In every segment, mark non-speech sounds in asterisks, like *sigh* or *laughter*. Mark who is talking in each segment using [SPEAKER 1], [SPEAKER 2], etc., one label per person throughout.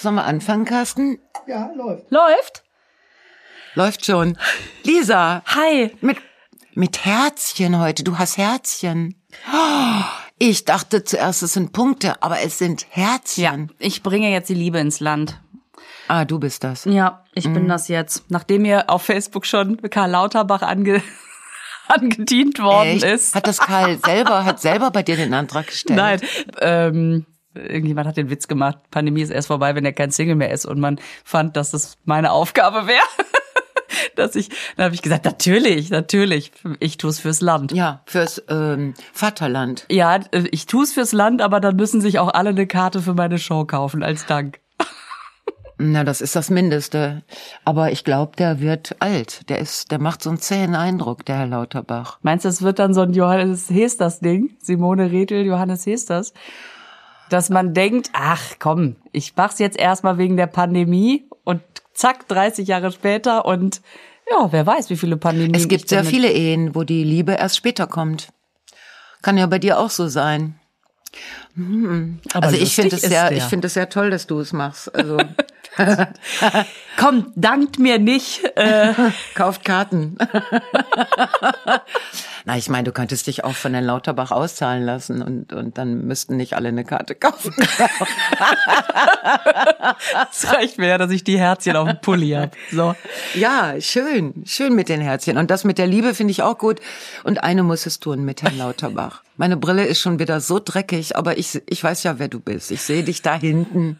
[SPEAKER 1] Sollen wir anfangen, Carsten?
[SPEAKER 2] Ja, läuft.
[SPEAKER 3] Läuft?
[SPEAKER 1] Läuft schon. Lisa,
[SPEAKER 3] Hi.
[SPEAKER 1] mit, mit Herzchen heute. Du hast Herzchen. Oh, Ich dachte zuerst, es sind Punkte, aber es sind
[SPEAKER 3] Ja,
[SPEAKER 1] Herzchen.
[SPEAKER 3] ich bringe jetzt die Liebe ins Land.
[SPEAKER 1] Ah, du bist das.
[SPEAKER 3] Ja, ich bin das jetzt. Nachdem mir auf Facebook schon Karl Lauterbach ange *laughs* angedient worden
[SPEAKER 1] Echt?
[SPEAKER 3] ist.
[SPEAKER 1] Hat das Karl selber, hat *laughs* selber bei dir den Antrag gestellt?
[SPEAKER 3] Nein, ähm, irgendjemand hat den Witz gemacht, Pandemie ist erst vorbei, wenn er kein Single mehr ist. Und man fand, dass das meine Aufgabe wäre. *laughs* dass ich, dann habe ich gesagt, natürlich, natürlich, ich tue es fürs Land.
[SPEAKER 1] Ja, fürs ähm, Vaterland.
[SPEAKER 3] Ja, äh, ich tue es fürs Land, aber dann müssen sich auch alle eine Karte für meine Show kaufen als Dank. *laughs*
[SPEAKER 1] Na, das ist das Mindeste. Aber ich glaube, der wird alt. Der ist, der macht so einen zähen Eindruck, der Herr Lauterbach.
[SPEAKER 3] Meinst du, es wird dann so ein Johannes Hesters-Ding? Simone Rethel, Johannes Hesters? Dass man denkt, ach komm, ich mach's jetzt erstmal wegen der Pandemie und zack, 30 Jahre später und ja, wer weiß, wie viele Pandemien.
[SPEAKER 1] Es gibt sehr viele Ehen, wo die Liebe erst später kommt. Kann ja bei dir auch so sein.
[SPEAKER 3] Aber
[SPEAKER 1] also ich finde es sehr, ich finde es sehr toll, dass du es machst. Also *laughs*
[SPEAKER 3] Komm, dankt mir nicht. Äh, *laughs*
[SPEAKER 1] kauft Karten. *laughs* Na, ich meine, du könntest dich auch von Herrn Lauterbach auszahlen lassen und und dann müssten nicht alle eine Karte kaufen. *laughs*
[SPEAKER 3] es reicht mir ja, dass ich die Herzchen auf dem Pulli hab. So.
[SPEAKER 1] Ja, schön, schön mit den Herzchen. Und das mit der Liebe finde ich auch gut. Und eine muss es tun mit Herrn Lauterbach. Meine Brille ist schon wieder so dreckig, aber ich, ich weiß ja, wer du bist. Ich sehe dich da hinten.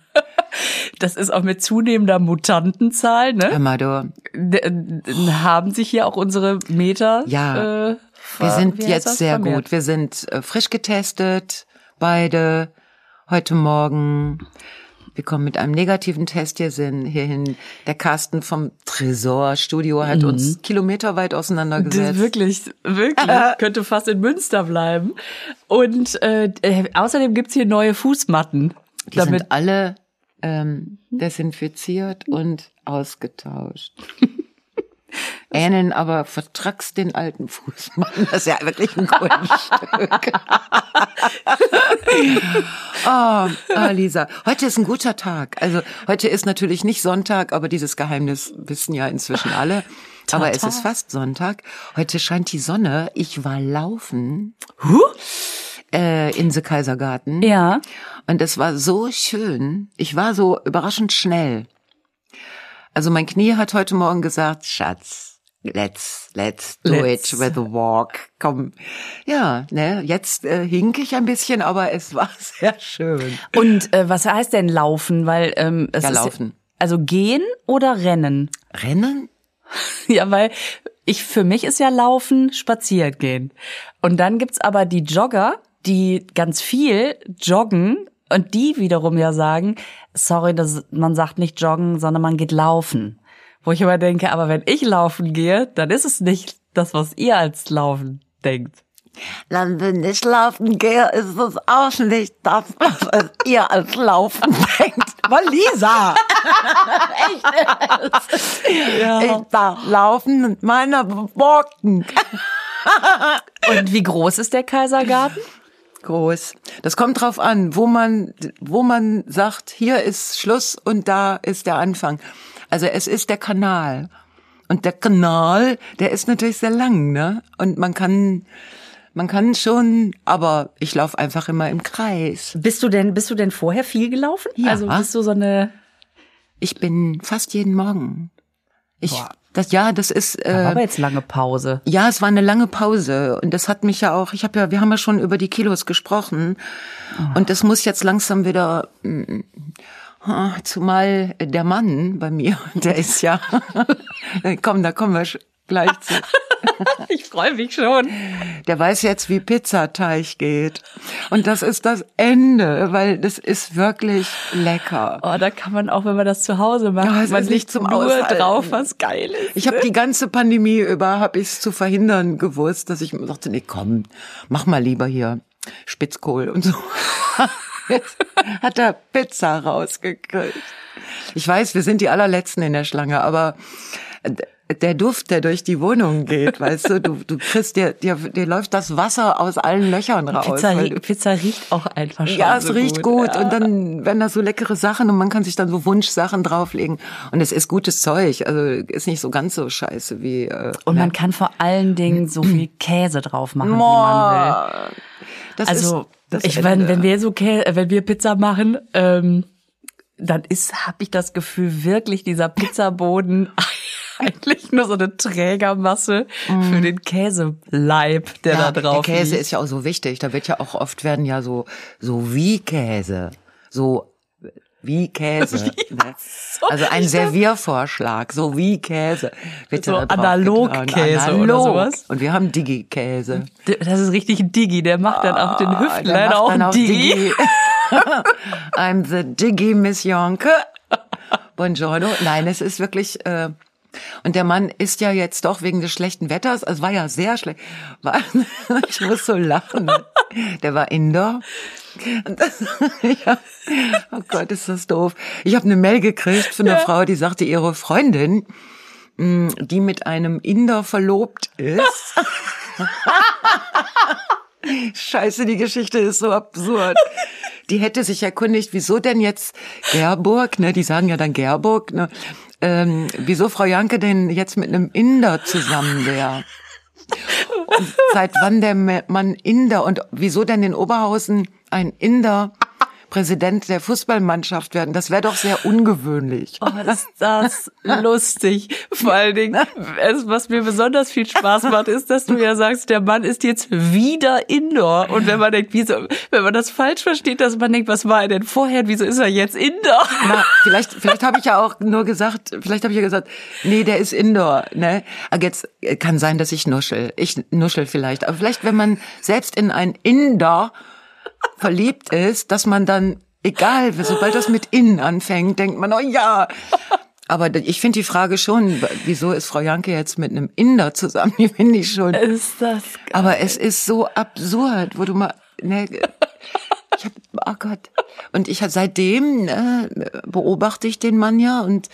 [SPEAKER 3] Das ist auch mit zunehmender Mutantenzahl, ne?
[SPEAKER 1] Hör mal, du.
[SPEAKER 3] Haben sich hier auch unsere Meter.
[SPEAKER 1] Ja.
[SPEAKER 3] Äh,
[SPEAKER 1] Wir sind jetzt
[SPEAKER 3] das?
[SPEAKER 1] sehr
[SPEAKER 3] Vermehrt.
[SPEAKER 1] gut. Wir sind äh, frisch getestet, beide heute Morgen. Wir kommen mit einem negativen Test hier sind hierhin. Der Carsten vom Tresor Studio hat uns kilometerweit
[SPEAKER 3] Das
[SPEAKER 1] auseinandergesetzt.
[SPEAKER 3] ist wirklich, wirklich. *laughs* Könnte fast in Münster bleiben. Und äh, äh, außerdem gibt's hier neue Fußmatten.
[SPEAKER 1] Die
[SPEAKER 3] damit
[SPEAKER 1] sind alle ähm, desinfiziert und ausgetauscht. *laughs* Ähneln aber vertrackst den alten Fußmann. Das ist ja wirklich ein Kunststück. *laughs* oh, oh, Lisa, heute ist ein guter Tag. Also heute ist natürlich nicht Sonntag, aber dieses Geheimnis wissen ja inzwischen alle. Aber es ist fast Sonntag. Heute scheint die Sonne. Ich war laufen äh, in the Kaisergarten.
[SPEAKER 3] ja.
[SPEAKER 1] Und es war so schön. Ich war so überraschend schnell. Also mein Knie hat heute Morgen gesagt, Schatz, let's, let's do
[SPEAKER 3] Let's.
[SPEAKER 1] it with a walk. Komm. Ja, ne, jetzt äh, hink ich ein bisschen, aber es *laughs* war sehr schön.
[SPEAKER 3] Und äh, was heißt denn laufen? Weil ähm, es
[SPEAKER 1] Ja,
[SPEAKER 3] ist
[SPEAKER 1] laufen.
[SPEAKER 3] also gehen oder rennen?
[SPEAKER 1] Rennen? *laughs*
[SPEAKER 3] Ja, weil ich für mich ist ja laufen spazieren gehen. Und dann gibt's aber die Jogger, die ganz viel joggen und die wiederum ja sagen, sorry, das, man sagt nicht joggen, sondern man geht laufen. Wo ich immer denke, aber wenn ich laufen gehe, dann ist es nicht das, was ihr als laufen denkt.
[SPEAKER 1] Dann, wenn ich laufen gehe, ist es auch nicht das, was ihr als Laufen *laughs* denkt. Aber Lisa! *laughs*
[SPEAKER 3] Ja.
[SPEAKER 1] Ich darf laufen mit meiner Walken.
[SPEAKER 3] Und wie groß ist der Kaisergarten?
[SPEAKER 1] Groß. Das kommt drauf an, wo man, wo man sagt, hier ist Schluss und da ist der Anfang. Also es ist der Kanal. Und der Kanal, der ist natürlich sehr lang, ne? Und man kann, man kann schon, aber ich laufe einfach immer im Kreis.
[SPEAKER 3] Bist du denn, bist du denn vorher viel gelaufen?
[SPEAKER 1] Ja.
[SPEAKER 3] Also bist du so eine,
[SPEAKER 1] Ich bin fast jeden Morgen. Ich, das, ja, das ist,
[SPEAKER 3] da war
[SPEAKER 1] äh,
[SPEAKER 3] aber jetzt lange Pause.
[SPEAKER 1] Ja, es war eine lange Pause. Und das hat mich ja auch, ich habe ja, wir haben ja schon über die Kilos gesprochen. Und das muss jetzt langsam wieder, mm, ah, zumal der Mann bei mir, *laughs* der ist ja, *laughs* komm, da kommen wir gleich zu, *laughs* *laughs*
[SPEAKER 3] Ich freue mich schon.
[SPEAKER 1] der weiß jetzt, wie Pizzateig geht und das ist das Ende, weil das ist wirklich lecker.
[SPEAKER 3] Oh, da kann man auch, wenn man das zu Hause macht,
[SPEAKER 1] Ja,
[SPEAKER 3] man
[SPEAKER 1] nicht zum
[SPEAKER 3] nur
[SPEAKER 1] Aushalten.
[SPEAKER 3] drauf, was geil ist.
[SPEAKER 1] Ich habe die ganze Pandemie über, habe ich es zu verhindern gewusst, dass ich mir dachte, nee, komm, mach mal lieber hier Spitzkohl und so. *laughs* Jetzt hat er Pizza rausgekriegt. Ich weiß, wir sind die allerletzten in der Schlange, aber der Duft, der durch die Wohnung geht, weißt du, du, du kriegst dir, dir, dir läuft das Wasser aus allen Löchern raus.
[SPEAKER 3] Pizza,
[SPEAKER 1] du-
[SPEAKER 3] Pizza riecht auch einfach schon
[SPEAKER 1] ja, es
[SPEAKER 3] so
[SPEAKER 1] riecht gut,
[SPEAKER 3] Ja.
[SPEAKER 1] und dann werden da so leckere Sachen und man kann sich dann so Wunschsachen drauflegen und es ist gutes Zeug, also ist nicht so ganz so scheiße wie äh,
[SPEAKER 3] Und man kann vor allen Dingen so viel *clears throat* Käse drauf machen, wie man will.
[SPEAKER 1] Boah, das
[SPEAKER 3] Also
[SPEAKER 1] ist
[SPEAKER 3] ich meine, wenn wir so Kä äh, wenn wir Pizza machen, ähm, dann ist habe ich das Gefühl wirklich dieser Pizzaboden *laughs* eigentlich nur so eine Trägermasse für den Käseleib, der
[SPEAKER 1] Mm. ja,
[SPEAKER 3] da drauf
[SPEAKER 1] der Käse
[SPEAKER 3] liegt.
[SPEAKER 1] ist ja auch so wichtig. Da wird ja auch oft werden ja so so wie Käse, so wie Käse. *laughs* ne? Also ein Serviervorschlag, so wie Käse. Wird
[SPEAKER 3] So Analogkäse
[SPEAKER 1] getan.
[SPEAKER 3] oder
[SPEAKER 1] Analog.
[SPEAKER 3] sowas?
[SPEAKER 1] Und wir haben Digi-Käse.
[SPEAKER 3] Das ist richtig ein Diggi, der macht dann den
[SPEAKER 1] Ah, Der
[SPEAKER 3] leider
[SPEAKER 1] macht
[SPEAKER 3] auch
[SPEAKER 1] dann
[SPEAKER 3] ein Diggi.
[SPEAKER 1] I'm the Diggy Miss Jonke. Buongiorno. Nein, es ist wirklich. Äh, und der Mann ist ja jetzt doch wegen des schlechten Wetters, es war ja sehr schlecht. War, *laughs* ich muss so lachen. Der war Inder. Und das, *laughs* ja, oh Gott, ist das doof. Ich habe eine Mail gekriegt von einer Frau, die sagte, ihre Freundin, mh, die mit einem Inder verlobt ist. *laughs* Scheiße, die Geschichte ist so absurd. Die hätte sich erkundigt, wieso denn jetzt Gerburg, ne, die sagen ja dann Gerburg, ne, ähm, wieso Frau Janke denn jetzt mit einem Inder zusammen wäre. Und seit wann der Mann Inder und wieso denn in Oberhausen ein Inder Präsident der Fußballmannschaft werden? Das wäre doch sehr ungewöhnlich.
[SPEAKER 3] Oh, ist das lustig. Vor allen Dingen, es, was mir besonders viel Spaß macht, ist, dass du ja sagst, der Mann ist jetzt wieder Indoor. Und wenn man denkt, wieso, wenn man das falsch versteht, dass man denkt, was war er denn vorher, wieso ist er jetzt Indoor?
[SPEAKER 1] Na, vielleicht, vielleicht habe ich ja auch nur gesagt, vielleicht habe ich ja gesagt, nee, der ist Indoor, ne? Aber jetzt äh, kann sein, dass ich nuschel. Ich nuschel vielleicht. Aber vielleicht, wenn man selbst in ein Indoor verliebt ist, dass man dann, egal, sobald das mit in anfängt, denkt man, oh ja. Aber ich finde die Frage schon, wieso ist Frau Janke jetzt mit einem Inder zusammen? *laughs* Die finde ich schon.
[SPEAKER 3] Ist das
[SPEAKER 1] Aber es ist so absurd, wo du mal, ne, ich hab, oh Gott. Und ich seitdem äh, beobachte ich den Mann ja und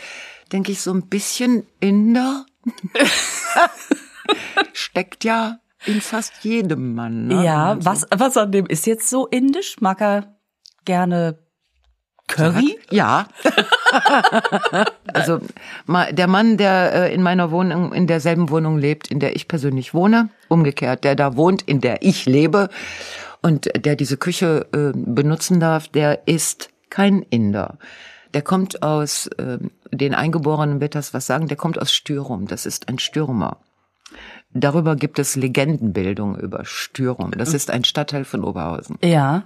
[SPEAKER 1] denke ich so ein bisschen Inder *laughs* steckt ja in fast jedem Mann. Ne?
[SPEAKER 3] Ja, was, was an dem ist jetzt so indisch? Mag er gerne Curry?
[SPEAKER 1] Ja. *laughs* also der Mann, der äh, in meiner Wohnung, in derselben Wohnung lebt, in der ich persönlich wohne, umgekehrt, der da wohnt, in der ich lebe und der diese Küche äh, benutzen darf, der ist kein Inder. Der kommt aus, äh, den Eingeborenen wird das was sagen, der kommt aus Styrum, das ist ein Stürmer. Darüber gibt es Legendenbildung über Styrum. Das ist ein Stadtteil von Oberhausen.
[SPEAKER 3] Ja.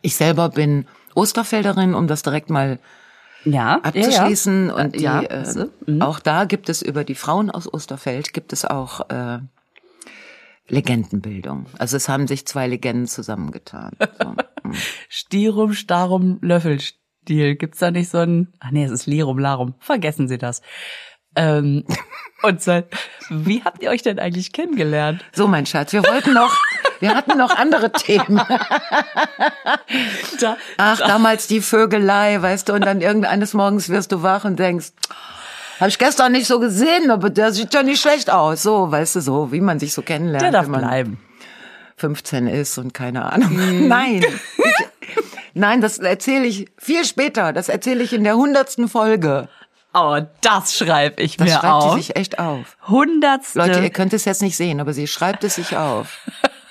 [SPEAKER 1] Ich selber bin Osterfelderin, um das direkt mal
[SPEAKER 3] Ja.
[SPEAKER 1] abzuschließen.
[SPEAKER 3] Ja, ja.
[SPEAKER 1] Und die,
[SPEAKER 3] ja.
[SPEAKER 1] äh,
[SPEAKER 3] so, mhm.
[SPEAKER 1] auch da gibt es über die Frauen aus Osterfeld gibt es auch äh, Legendenbildung. Also es haben sich zwei Legenden zusammengetan. *laughs* So.
[SPEAKER 3] Stirum, Starum, Löffelstiel. Gibt's da nicht so ein, ach nee, es ist Lirum, Larum. Vergessen Sie das. Ähm, und seit, wie habt ihr euch denn eigentlich kennengelernt?
[SPEAKER 1] so, mein Schatz, wir wollten noch, wir hatten noch andere Themen.
[SPEAKER 3] Da,
[SPEAKER 1] Ach, damals die Vögelei, weißt du, und dann irgendeines Morgens wirst du wach und denkst, habe ich gestern nicht so gesehen, aber der sieht ja nicht schlecht aus. So, weißt du, so, wie man sich so kennenlernt.
[SPEAKER 3] der darf
[SPEAKER 1] wenn man
[SPEAKER 3] bleiben.
[SPEAKER 1] 15 ist und keine Ahnung.
[SPEAKER 3] Mhm. *laughs*
[SPEAKER 1] Nein. Ich, nein, das erzähle ich viel später. Das erzähle ich in der hundertsten Folge.
[SPEAKER 3] Oh, das schreibe ich
[SPEAKER 1] Das
[SPEAKER 3] mir
[SPEAKER 1] schreibt
[SPEAKER 3] auf.
[SPEAKER 1] sie sich echt auf.
[SPEAKER 3] Hundertste
[SPEAKER 1] Leute, ihr könnt es jetzt nicht sehen, aber sie schreibt es sich auf.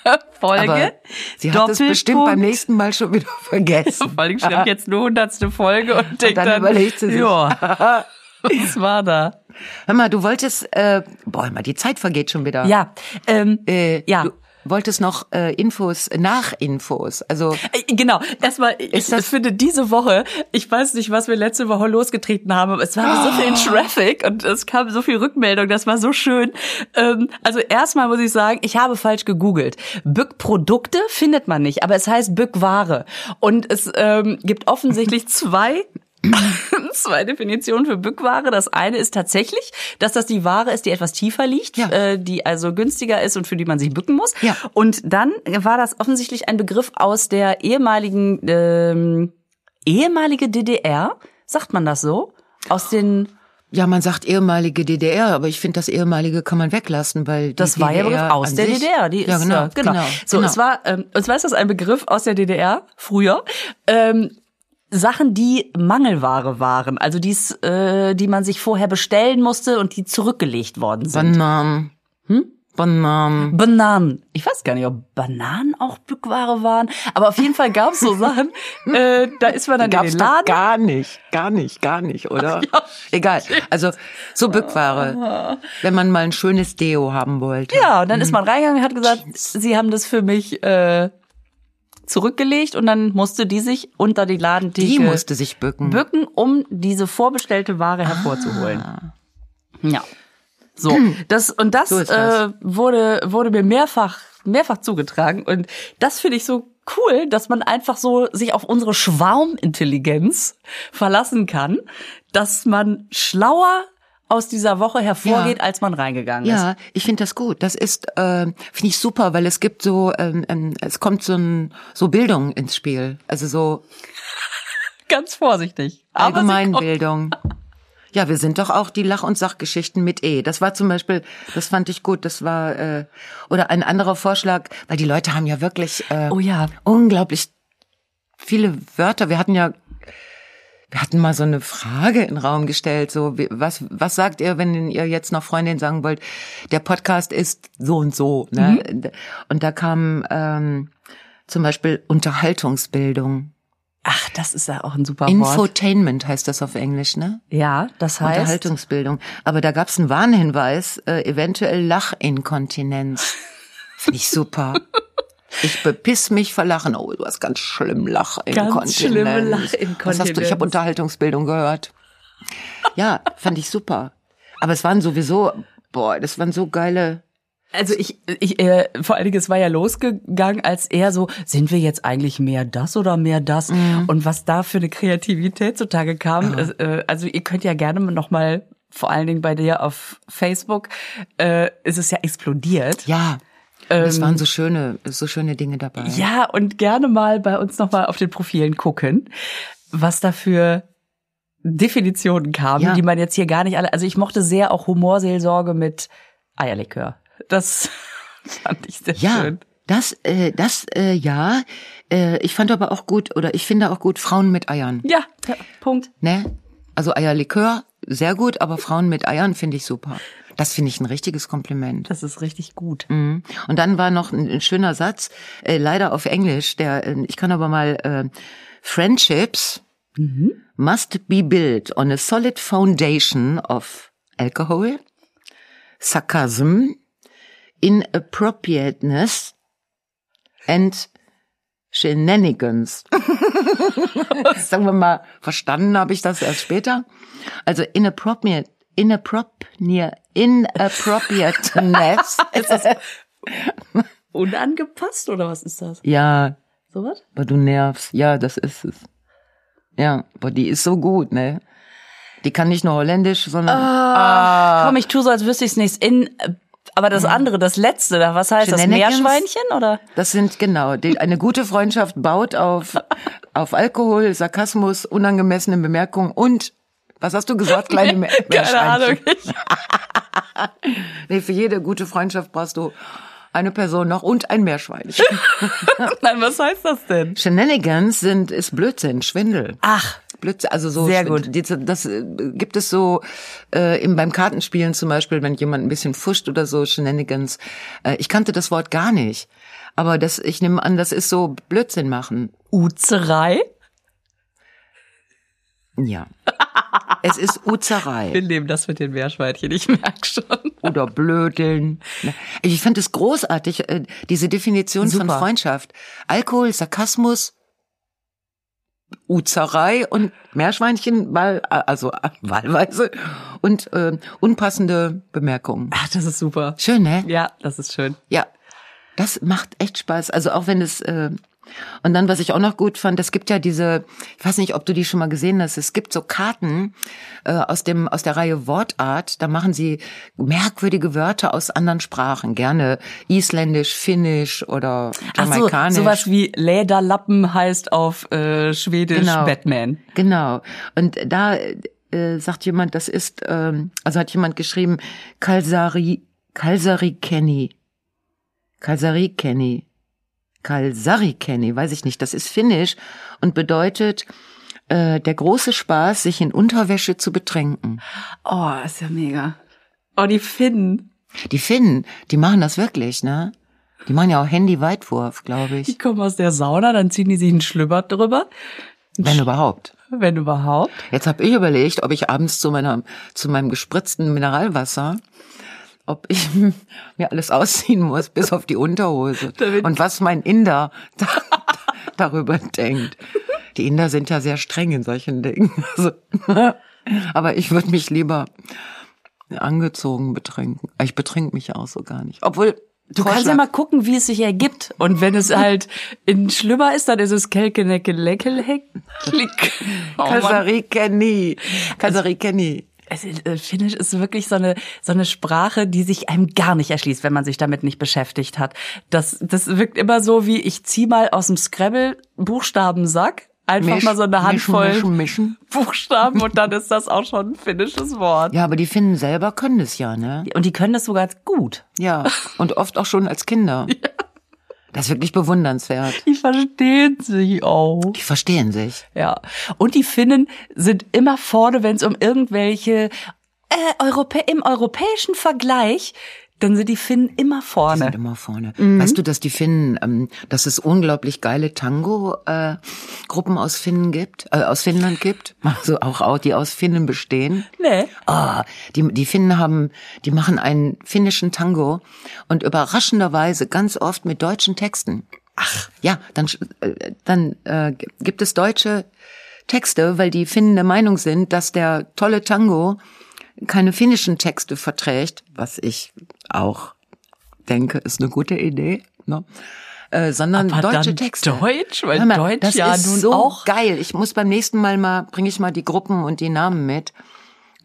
[SPEAKER 1] *laughs*
[SPEAKER 3] Folge.
[SPEAKER 1] Aber sie hat es bestimmt beim nächsten Mal schon wieder *laughs* vergessen.
[SPEAKER 3] Vor allem schreibt jetzt nur hundertste Folge und *laughs* denkt
[SPEAKER 1] dann
[SPEAKER 3] dann,
[SPEAKER 1] überlegt sie sich.
[SPEAKER 3] Ja, was war da?
[SPEAKER 1] Hör mal, du wolltest, äh, boah, mal die Zeit vergeht schon wieder.
[SPEAKER 3] Ja, ähm,
[SPEAKER 1] Äh,
[SPEAKER 3] ja.
[SPEAKER 1] Du wolltest noch äh, Infos, Nachinfos. Also
[SPEAKER 3] Äh, Genau, erstmal, ich
[SPEAKER 1] das-
[SPEAKER 3] finde diese Woche, ich weiß nicht, was wir letzte Woche losgetreten haben, aber es war so viel Traffic und es kam so viel Rückmeldung, das war so schön. Ähm, also erstmal muss ich sagen, ich habe falsch gegoogelt. Bückprodukte findet man nicht, aber es heißt Bückware. Und es ähm, gibt offensichtlich *laughs* zwei *laughs* Zwei Definitionen für Bückware. Das eine ist tatsächlich, dass das die Ware ist, die etwas tiefer liegt,
[SPEAKER 1] Ja.
[SPEAKER 3] äh, die also günstiger ist und für die man sich bücken muss.
[SPEAKER 1] Ja.
[SPEAKER 3] Und dann war das offensichtlich ein Begriff aus der ehemaligen ähm, ehemalige DDR, sagt man das so? Aus den
[SPEAKER 1] Ja, man sagt ehemalige DDR, aber ich finde, das ehemalige kann man weglassen, weil die
[SPEAKER 3] Das war ja Begriff aus der
[SPEAKER 1] sich-
[SPEAKER 3] DDR. Die
[SPEAKER 1] ja,
[SPEAKER 3] ist,
[SPEAKER 1] genau,
[SPEAKER 3] ja, genau.
[SPEAKER 1] genau.
[SPEAKER 3] So,
[SPEAKER 1] genau.
[SPEAKER 3] es war, ähm, und zwar ist das ein Begriff aus der DDR früher. Ähm, Sachen, die Mangelware waren, also dies, äh, die man sich vorher bestellen musste und die zurückgelegt worden sind.
[SPEAKER 1] Bananen. Hm? Bananen.
[SPEAKER 3] Bananen. Ich weiß gar nicht, ob Bananen auch Bückware waren, aber auf jeden Fall gab es so Sachen. *laughs* äh, da ist man dann in
[SPEAKER 1] Gab's
[SPEAKER 3] den
[SPEAKER 1] doch
[SPEAKER 3] Laden.
[SPEAKER 1] gar nicht, gar nicht, gar nicht, oder? Egal. Also so Bückware, wenn man mal ein schönes Deo haben wollte.
[SPEAKER 3] Ja, und dann ist man reingegangen und hat gesagt, sie haben das für mich äh, zurückgelegt und dann musste die sich unter die Ladentheke
[SPEAKER 1] Die musste sich bücken.
[SPEAKER 3] bücken, um diese vorbestellte Ware hervorzuholen. Ja. So, *clears throat* das und das,
[SPEAKER 1] So das.
[SPEAKER 3] Äh, wurde wurde mir mehrfach mehrfach zugetragen und das finde ich so cool, dass man einfach so sich auf unsere Schwarmintelligenz verlassen kann, dass man schlauer aus dieser Woche hervorgeht,
[SPEAKER 1] Ja.
[SPEAKER 3] als man reingegangen ist.
[SPEAKER 1] Ja, ich finde das gut. Das ist, äh, finde ich super, weil es gibt so, ähm, ähm, es kommt so ein, so Bildung ins Spiel. Also so *laughs*
[SPEAKER 3] Ganz vorsichtig.
[SPEAKER 1] Allgemeinbildung. Ja, wir sind doch auch die Lach- und Sachgeschichten mit E. Das war zum Beispiel, das fand ich gut. Das war äh, oder ein anderer Vorschlag, weil die Leute haben ja wirklich äh,
[SPEAKER 3] Oh ja.
[SPEAKER 1] unglaublich viele Wörter. Wir hatten ja, wir hatten mal so eine Frage in den Raum gestellt. So, was was sagt ihr, wenn ihr jetzt noch Freundin sagen wollt? Der Podcast ist so und so. Ne? Und da kam ähm, zum Beispiel Unterhaltungsbildung.
[SPEAKER 3] Ach, das ist ja auch ein super Wort.
[SPEAKER 1] Infotainment heißt das auf Englisch, ne?
[SPEAKER 3] Ja, das heißt.
[SPEAKER 1] Unterhaltungsbildung. Aber da gab's einen Warnhinweis, äh, eventuell Lachinkontinenz. *laughs* Finde ich super. Ich bepiss mich vor Lachen. Oh, du hast ganz schlimm Lachinkontinenz.
[SPEAKER 3] Ganz schlimme Lachinkontinenz.
[SPEAKER 1] Was hast du? Ich habe Unterhaltungsbildung gehört. Ja, fand ich super. Aber es waren sowieso, boah, das waren so geile.
[SPEAKER 3] Also ich, ich äh, vor allen Dingen, es war ja losgegangen als eher so, sind wir jetzt eigentlich mehr das oder mehr das? Und was da für eine Kreativität zutage kam, äh, also ihr könnt ja gerne noch mal, vor allen Dingen bei dir auf Facebook, äh, ist es ja explodiert.
[SPEAKER 1] Ja, es waren so schöne, so schöne Dinge dabei.
[SPEAKER 3] Ähm, Ja, und gerne mal bei uns noch mal auf den Profilen gucken, was da für Definitionen kamen,
[SPEAKER 1] Ja.
[SPEAKER 3] die man jetzt hier gar nicht alle. Also ich mochte sehr auch Humorseelsorge mit Eierlikör. Das *laughs* fand ich sehr
[SPEAKER 1] Ja,
[SPEAKER 3] schön.
[SPEAKER 1] das, äh, das, äh, ja. Äh, ich fand aber auch gut, oder ich finde auch gut Frauen mit Eiern.
[SPEAKER 3] Ja, ja, Punkt.
[SPEAKER 1] Ne? Also Eierlikör, sehr gut, aber Frauen mit Eiern finde ich super. Das finde ich ein richtiges Kompliment.
[SPEAKER 3] Das ist richtig gut.
[SPEAKER 1] Mhm. Und dann war noch ein, ein schöner Satz, äh, leider auf Englisch, der, äh, ich kann aber mal, äh, Friendships must be built on a solid foundation of alcohol, sarcasm, inappropriateness and shenanigans. *laughs* Sagen wir mal, verstanden habe ich das erst später. Also inappropriate, inappropriate, inappropriateness. *laughs*
[SPEAKER 3] Unangepasst oder was ist das?
[SPEAKER 1] ja,
[SPEAKER 3] Sowas?
[SPEAKER 1] aber du nervst. Ja, das ist es. Ja, aber die ist so gut, ne? Die kann nicht nur Holländisch, sondern
[SPEAKER 3] Ah. Komm, ich tu so, als wüsste ich's nicht. In, aber das andere, das letzte, was heißt das? Meerschweinchen oder?
[SPEAKER 1] das sind genau, die, eine gute Freundschaft baut auf, auf Alkohol, Sarkasmus, unangemessene Bemerkungen und, was hast du gesagt, kleine Me *laughs*
[SPEAKER 3] Keine Ahnung. *laughs*
[SPEAKER 1] Nee, für jede gute Freundschaft brauchst du eine Person noch und ein Meerschweinchen. *laughs*
[SPEAKER 3] Nein, was heißt das denn?
[SPEAKER 1] Shenanigans sind, ist Blödsinn, Schwindel.
[SPEAKER 3] Ach,
[SPEAKER 1] Blödsinn, also so
[SPEAKER 3] Sehr gut.
[SPEAKER 1] Das äh, gibt es so äh, im, beim Kartenspielen zum Beispiel, wenn jemand ein bisschen fuscht oder so Shenanigans. Äh, ich kannte das Wort gar nicht, aber das ich nehme an, das ist so Blödsinn machen.
[SPEAKER 3] Uzerei?
[SPEAKER 1] Ja, es ist Uzerei
[SPEAKER 3] Wir nehmen das mit den Meerschweinchen, ich merk schon.
[SPEAKER 1] oder Blödeln. Ne? Ich finde es großartig äh, diese Definition von
[SPEAKER 3] Super.
[SPEAKER 1] Freundschaft: Alkohol, Sarkasmus. Uzerei und Meerschweinchen, wahl, also äh, wahlweise und äh, unpassende Bemerkungen.
[SPEAKER 3] Ach, das ist super.
[SPEAKER 1] Schön, ne?
[SPEAKER 3] Ja, das ist schön.
[SPEAKER 1] Ja, das macht echt Spaß. Also auch wenn es äh, und dann, was ich auch noch gut fand, es gibt ja diese, ich weiß nicht, ob du die schon mal gesehen hast, es gibt so Karten äh, aus dem aus der Reihe Wortart. Da machen sie merkwürdige Wörter aus anderen Sprachen, gerne Isländisch, Finnisch oder
[SPEAKER 3] Ach so, sowas wie Lederlappen heißt auf äh, Schwedisch
[SPEAKER 1] Genau.
[SPEAKER 3] Batman.
[SPEAKER 1] Genau. Und da äh, sagt jemand, das ist, ähm, also hat jemand geschrieben, Kalsari, Kalsari Kenny. Kalsari Kenny. Kalsari Kenny, weiß ich nicht, das ist finnisch und bedeutet äh, der große Spaß, sich in Unterwäsche zu betränken.
[SPEAKER 3] Oh, ist ja mega. Oh, die Finnen.
[SPEAKER 1] Die Finnen, die machen das wirklich, ne? Die machen ja auch Handy-Weitwurf, glaube
[SPEAKER 3] Die
[SPEAKER 1] ich.
[SPEAKER 3] kommen aus der Sauna, dann ziehen die sich einen Schlüpper drüber.
[SPEAKER 1] Wenn überhaupt.
[SPEAKER 3] Wenn überhaupt.
[SPEAKER 1] Jetzt habe ich überlegt, ob ich abends zu meiner zu meinem gespritzten Mineralwasser, ob ich *laughs* mir alles ausziehen muss, bis auf die Unterhose. *laughs* Und was mein Inder *laughs* da, darüber denkt. Die Inder sind ja sehr streng in solchen Dingen. Also, aber ich würde mich lieber angezogen betrinken. Ich betrink mich auch so gar nicht. Obwohl
[SPEAKER 3] Du kannst ja mal gucken, wie es sich ergibt. Und wenn es halt in Schlimmer ist, dann ist es Kelkenecke Leckelheck.
[SPEAKER 1] Kasari Kenny. Kasari Kenny.
[SPEAKER 3] Äh, Finnisch ist wirklich so eine, so eine Sprache, die sich einem gar nicht erschließt, wenn man sich damit nicht beschäftigt hat. Das, das wirkt immer so wie, ich zieh mal aus dem Scrabble Buchstabensack, einfach
[SPEAKER 1] Misch,
[SPEAKER 3] mal so eine Handvoll
[SPEAKER 1] Mischen, mischen, mischen.
[SPEAKER 3] Buchstaben und dann ist das auch schon ein finnisches Wort.
[SPEAKER 1] Ja, aber die Finnen selber können das ja, ne?
[SPEAKER 3] Und die können das sogar gut.
[SPEAKER 1] Ja, und oft auch schon als Kinder. *laughs* Das ist wirklich bewundernswert.
[SPEAKER 3] Die verstehen sich auch.
[SPEAKER 1] Die verstehen sich.
[SPEAKER 3] Ja. Und die Finnen sind immer vorne, wenn es um irgendwelche äh, Europä im europäischen Vergleich, dann sind die Finnen immer
[SPEAKER 1] Die
[SPEAKER 3] vorne.
[SPEAKER 1] sind immer vorne. Weißt du, dass die Finnen, ähm, dass es unglaublich geile Tango-Gruppen aus Finnen gibt, äh, aus Finnland gibt, *laughs* also auch, auch die aus Finnen bestehen.
[SPEAKER 3] Nee.
[SPEAKER 1] Ah, die, die Finnen haben, die machen einen finnischen Tango und überraschenderweise ganz oft mit deutschen Texten. Ach, ja, dann, äh, dann äh, gibt es deutsche Texte, weil die Finnen der Meinung sind, dass der tolle Tango keine finnischen Texte verträgt, was ich auch denke, ist eine gute Idee, ne? Äh, sondern
[SPEAKER 3] Aber
[SPEAKER 1] deutsche
[SPEAKER 3] dann
[SPEAKER 1] Texte.
[SPEAKER 3] Deutsch? Weil
[SPEAKER 1] mal,
[SPEAKER 3] Deutsch
[SPEAKER 1] das
[SPEAKER 3] ja
[SPEAKER 1] ist
[SPEAKER 3] nun
[SPEAKER 1] so
[SPEAKER 3] auch-
[SPEAKER 1] geil. Ich muss beim nächsten Mal mal bringe ich mal die Gruppen und die Namen mit.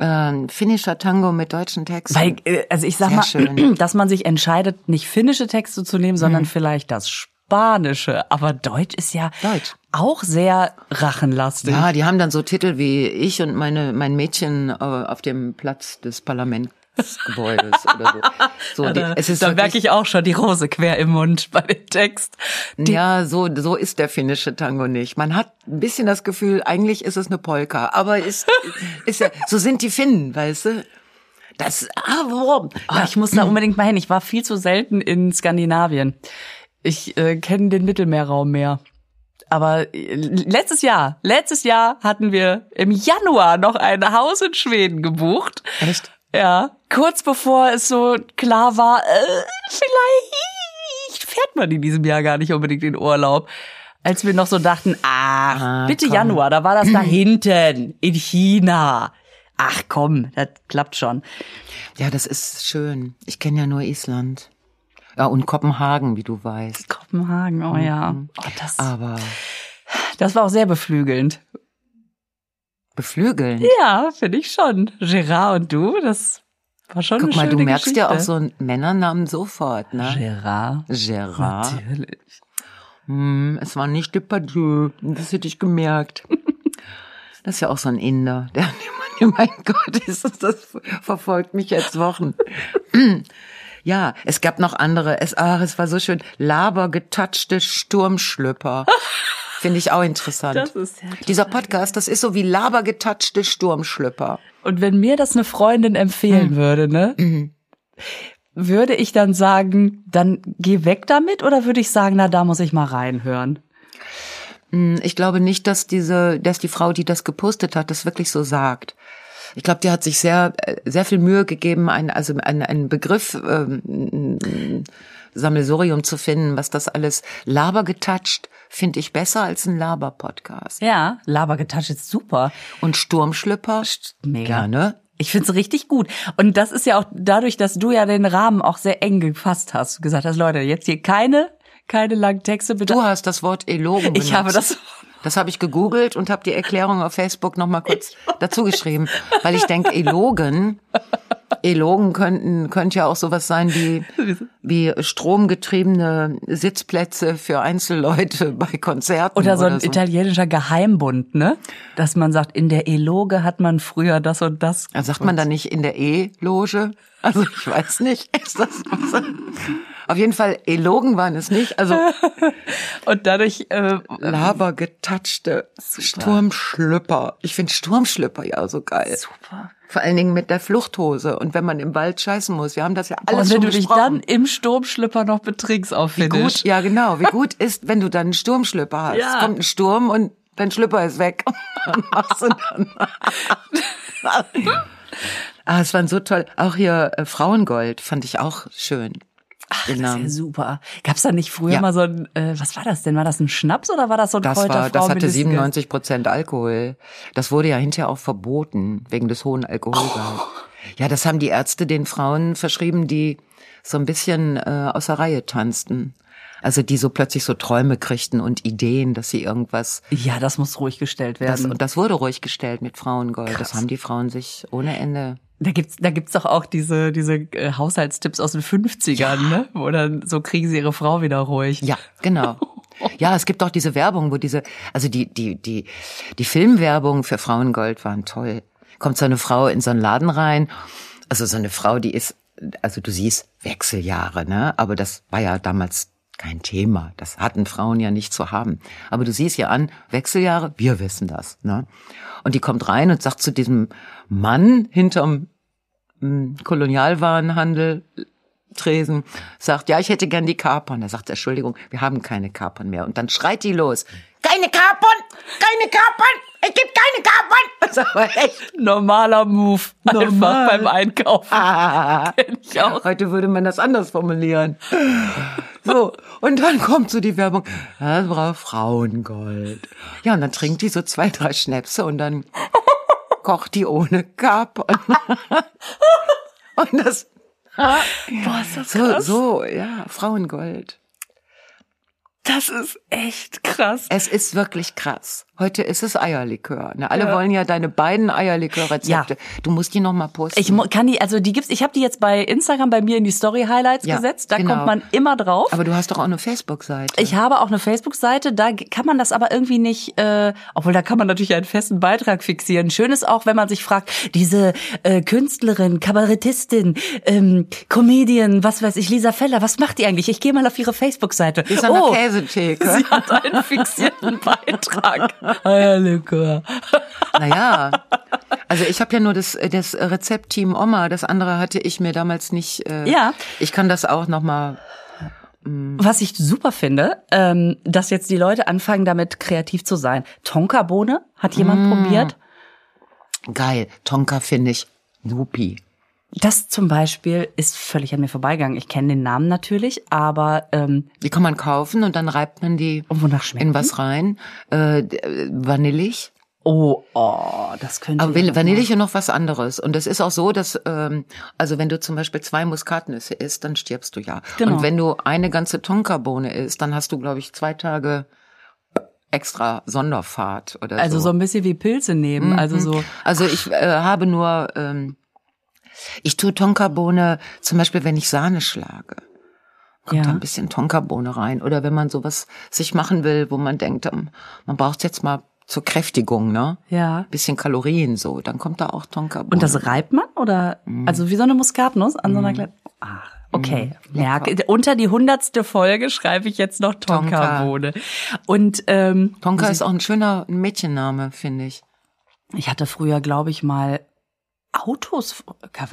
[SPEAKER 1] Äh, finnischer Tango mit deutschen Texten.
[SPEAKER 3] Weil, äh, also ich sag
[SPEAKER 1] Sehr
[SPEAKER 3] mal,
[SPEAKER 1] schön. *clears throat*
[SPEAKER 3] dass man sich entscheidet, nicht finnische Texte zu nehmen, sondern vielleicht das Spanische. Aber Deutsch ist ja
[SPEAKER 1] Deutsch.
[SPEAKER 3] auch sehr rachenlastig.
[SPEAKER 1] Ja, die haben dann so Titel wie ich und meine mein Mädchen äh, auf dem Platz des Parlamentsgebäudes oder so. So, die,
[SPEAKER 3] da
[SPEAKER 1] es ist
[SPEAKER 3] da merke ich auch schon die Rose quer im Mund bei dem Text.
[SPEAKER 1] Ja, so, so ist der finnische Tango nicht. Man hat ein bisschen das Gefühl, eigentlich ist es eine Polka, aber ist, *laughs* ist ja, so sind die Finnen, weißt du? Das, ah, warum?
[SPEAKER 3] Ah, ich muss da unbedingt mal hin. Ich war viel zu selten in Skandinavien. Ich äh, kenne den Mittelmeerraum mehr. Aber äh, letztes Jahr, letztes Jahr hatten wir im Januar noch ein Haus in Schweden gebucht.
[SPEAKER 1] Echt?
[SPEAKER 3] Ja, kurz bevor es so klar war, äh, vielleicht fährt man in diesem Jahr gar nicht unbedingt in Urlaub. Als wir noch so dachten, ach,
[SPEAKER 1] Ah,
[SPEAKER 3] bitte
[SPEAKER 1] komm.
[SPEAKER 3] Januar, da war das da *clears throat* hinten in China. Ach komm, das klappt schon.
[SPEAKER 1] Ja, das ist schön. Ich kenne ja nur Island. Ja, und Kopenhagen, wie du weißt.
[SPEAKER 3] Kopenhagen, oh ja. Oh, das,
[SPEAKER 1] Aber
[SPEAKER 3] das war auch sehr beflügelnd.
[SPEAKER 1] beflügeln.
[SPEAKER 3] Ja, finde ich schon. Gerard und du, das war schon
[SPEAKER 1] Guck
[SPEAKER 3] eine
[SPEAKER 1] mal, du merkst
[SPEAKER 3] Geschichte.
[SPEAKER 1] ja auch so einen Männernamen sofort, ne?
[SPEAKER 3] Gerard.
[SPEAKER 1] Gerard.
[SPEAKER 3] Natürlich.
[SPEAKER 1] Hm, es war nicht Depardieu. Das hätte ich gemerkt. *laughs* Das ist ja auch so ein Inder. Der, *laughs* mein Gott, ist das, das verfolgt mich jetzt Wochen. Ja, es gab noch andere. Es, ach, es war so schön. Labergetouchte Sturmschlüpper. *laughs* Finde ich auch interessant.
[SPEAKER 3] Das ist ja
[SPEAKER 1] Dieser Podcast, das ist so wie labergetouchte Sturmschlüpper.
[SPEAKER 3] Und wenn mir das eine Freundin empfehlen
[SPEAKER 1] Hm.
[SPEAKER 3] würde, ne?
[SPEAKER 1] Mhm.
[SPEAKER 3] Würde ich dann sagen, dann geh weg damit oder würde ich sagen, na, da muss ich mal reinhören?
[SPEAKER 1] Hm, Ich glaube nicht, dass diese, dass die Frau, die das gepostet hat, das wirklich so sagt. Ich glaube, die hat sich sehr, äh, sehr viel Mühe gegeben, ein, also einen, einen Begriff, ähm, Sammelsurium zu finden, was das alles labergetoucht, finde ich besser als ein Laber-Podcast.
[SPEAKER 3] Ja, Labergetouch ist super.
[SPEAKER 1] Und Sturmschlüpper,
[SPEAKER 3] Mega.
[SPEAKER 1] gerne.
[SPEAKER 3] Ich find's richtig gut. Und das ist ja auch dadurch, dass du ja den Rahmen auch sehr eng gefasst hast. Du gesagt hast, Leute, jetzt hier keine, keine langen Texte bitte.
[SPEAKER 1] Du hast das Wort Elogen benutzt.
[SPEAKER 3] ich habe das
[SPEAKER 1] Das habe ich gegoogelt und habe die Erklärung auf Facebook noch mal kurz dazu geschrieben, weil ich denke, Elogen, Elogen könnten, könnte ja auch sowas sein wie, wie stromgetriebene Sitzplätze für Einzelleute *laughs* bei Konzerten.
[SPEAKER 3] Oder so ein
[SPEAKER 1] oder so.
[SPEAKER 3] italienischer Geheimbund, ne? Dass man sagt, in der Eloge hat man früher das und das.
[SPEAKER 1] Ja, sagt man da nicht in der E-Loge? Also ich weiß nicht. *laughs* Ist das was? Auf jeden Fall, Elogen waren es nicht. Also *laughs*
[SPEAKER 3] Und dadurch, äh,
[SPEAKER 1] labergetatschte Sturmschlüpper. Ich finde Sturmschlüpper ja so geil.
[SPEAKER 3] super.
[SPEAKER 1] Vor allen Dingen mit der Fluchthose und wenn man im Wald scheißen muss. Wir haben das ja
[SPEAKER 3] Und
[SPEAKER 1] alles
[SPEAKER 3] wenn
[SPEAKER 1] schon
[SPEAKER 3] du dich dann im Sturmschlipper noch betrinkst auf
[SPEAKER 1] Wie gut, ja genau, wie *laughs* gut ist, wenn du dann einen Sturmschlüpper hast.
[SPEAKER 3] Ja.
[SPEAKER 1] Es kommt ein Sturm und dein Schlüpper ist weg. *laughs* Machst du dann. ah, es waren so toll. Auch hier äh, Frauengold fand ich auch schön.
[SPEAKER 3] Ach,
[SPEAKER 1] Den
[SPEAKER 3] das ist ja super. Gab's da nicht früher
[SPEAKER 1] Ja.
[SPEAKER 3] mal so ein, äh, was war das denn? War das ein Schnaps oder war das so ein
[SPEAKER 1] Das war, das hatte
[SPEAKER 3] Kräuterfrau-Melisken?
[SPEAKER 1] 97 Prozent Alkohol. Das wurde ja hinterher auch verboten wegen des hohen Alkoholgehalts. Ja, das haben die Ärzte den Frauen verschrieben, die so ein bisschen äh, aus der Reihe tanzten. Also die so plötzlich so Träume kriegten und Ideen, dass sie irgendwas
[SPEAKER 3] Ja, das muss ruhig gestellt
[SPEAKER 1] Das,
[SPEAKER 3] werden.
[SPEAKER 1] und das wurde ruhig gestellt mit Frauengold.
[SPEAKER 3] Krass.
[SPEAKER 1] Das haben die Frauen sich ohne Ende.
[SPEAKER 3] Da gibt's, da gibt's doch auch diese, diese äh, Haushaltstipps aus den 50ern, ne? Wo dann so kriegen sie ihre Frau wieder ruhig.
[SPEAKER 1] Ja, genau. Ja, es gibt auch diese Werbung, wo diese, also die, die, die, die Filmwerbung für Frauengold waren toll. Kommt so eine Frau in so einen Laden rein, also so eine Frau, die ist, also du siehst Wechseljahre, ne? Aber das war ja damals kein Thema. Das hatten Frauen ja nicht zu haben. Aber du siehst ja an, Wechseljahre, wir wissen das, ne? Und die kommt rein und sagt zu diesem Mann hinterm mm, Kolonialwarenhandel Tresen, sagt, ja, ich hätte gern die Kapern. Er sagt, Entschuldigung, wir haben keine Kapern mehr. Und dann schreit die los, keine Kapern, keine Kapern, es gibt keine Kapern. Das *laughs* ist aber echt.
[SPEAKER 3] Normaler Move.
[SPEAKER 1] Normal.
[SPEAKER 3] Einfach beim Einkaufen.
[SPEAKER 1] Ah, *laughs*
[SPEAKER 3] ich auch.
[SPEAKER 1] Heute würde man das anders formulieren. So, und dann kommt so die Werbung, das war Frauengold. Ja, und dann trinkt die so zwei, drei Schnäpse und dann *laughs* kocht die ohne Kapern. Und das,
[SPEAKER 3] Boah, ist das
[SPEAKER 1] so,
[SPEAKER 3] krass.
[SPEAKER 1] so, ja, Frauengold.
[SPEAKER 3] Das ist echt krass.
[SPEAKER 1] Es ist wirklich krass. Heute ist es Eierlikör. Ne? Alle
[SPEAKER 3] Ja.
[SPEAKER 1] wollen ja deine beiden Eierlikör-Rezepte. Du musst die noch mal posten.
[SPEAKER 3] Ich kann die, also die gibt's, ich habe die jetzt bei Instagram bei mir in die Story Highlights
[SPEAKER 1] Ja,
[SPEAKER 3] gesetzt. Da
[SPEAKER 1] genau.
[SPEAKER 3] kommt man immer drauf.
[SPEAKER 1] Aber du hast doch auch eine Facebook-Seite.
[SPEAKER 3] Ich habe auch eine Facebook-Seite, da kann man das aber irgendwie nicht, äh, obwohl da kann man natürlich einen festen Beitrag fixieren. Schön ist auch, wenn man sich fragt, diese äh, Künstlerin, Kabarettistin, ähm, Comedian, was weiß ich, Lisa Feller, was macht die eigentlich? Ich gehe mal auf ihre Facebook-Seite. Oh,
[SPEAKER 1] Käsetheke.
[SPEAKER 3] sie hat einen fixierten Beitrag. Eierlikör.
[SPEAKER 1] Naja, also ich habe ja nur das, das Rezept Team Oma. Das andere hatte ich mir damals nicht. Äh,
[SPEAKER 3] Ja.
[SPEAKER 1] Ich kann das auch noch mal.
[SPEAKER 3] Was ich super finde, ähm, dass jetzt die Leute anfangen, damit kreativ zu sein. Tonkabohne hat jemand probiert.
[SPEAKER 1] Geil. Tonka finde ich. Nupi.
[SPEAKER 3] Das zum Beispiel ist völlig an mir vorbeigegangen. Ich kenne den Namen natürlich, aber ähm,
[SPEAKER 1] Die kann man kaufen und dann reibt man die
[SPEAKER 3] und wonach schmeckt
[SPEAKER 1] in was rein. Äh, d- vanillig.
[SPEAKER 3] Oh, oh, das könnte.
[SPEAKER 1] Aber
[SPEAKER 3] ja
[SPEAKER 1] Van-
[SPEAKER 3] noch
[SPEAKER 1] was anderes. Und es ist auch so, dass, ähm, also wenn du zum Beispiel zwei Muskatnüsse isst, dann stirbst du ja.
[SPEAKER 3] Genau.
[SPEAKER 1] Und wenn du eine ganze Tonkabohne isst, dann hast du, glaube ich, zwei Tage extra Sonderfahrt oder
[SPEAKER 3] Also so
[SPEAKER 1] so.
[SPEAKER 3] ein bisschen wie Pilze nehmen. Also so.
[SPEAKER 1] Also ich äh, habe nur, ähm, ich tue Tonkabohne zum Beispiel, wenn ich Sahne schlage. Kommt
[SPEAKER 3] Ja.
[SPEAKER 1] da ein bisschen Tonkabohne rein. Oder wenn man sowas sich machen will, wo man denkt, ähm, man braucht jetzt mal zur Kräftigung, ne?
[SPEAKER 3] Ja.
[SPEAKER 1] Bisschen Kalorien so, dann kommt da auch Tonkabohne.
[SPEAKER 3] Und das reibt man oder
[SPEAKER 1] Mhm.
[SPEAKER 3] also wie so eine Muskatnuss an so einer kleinen. Ach, okay. Merke, unter die hundertste Folge schreibe ich jetzt noch
[SPEAKER 1] Tonka.
[SPEAKER 3] Tonkabohne. Und ähm,
[SPEAKER 1] Tonka ist auch ein schöner Mädchenname, finde ich.
[SPEAKER 3] ich hatte früher, glaube ich, mal Autos.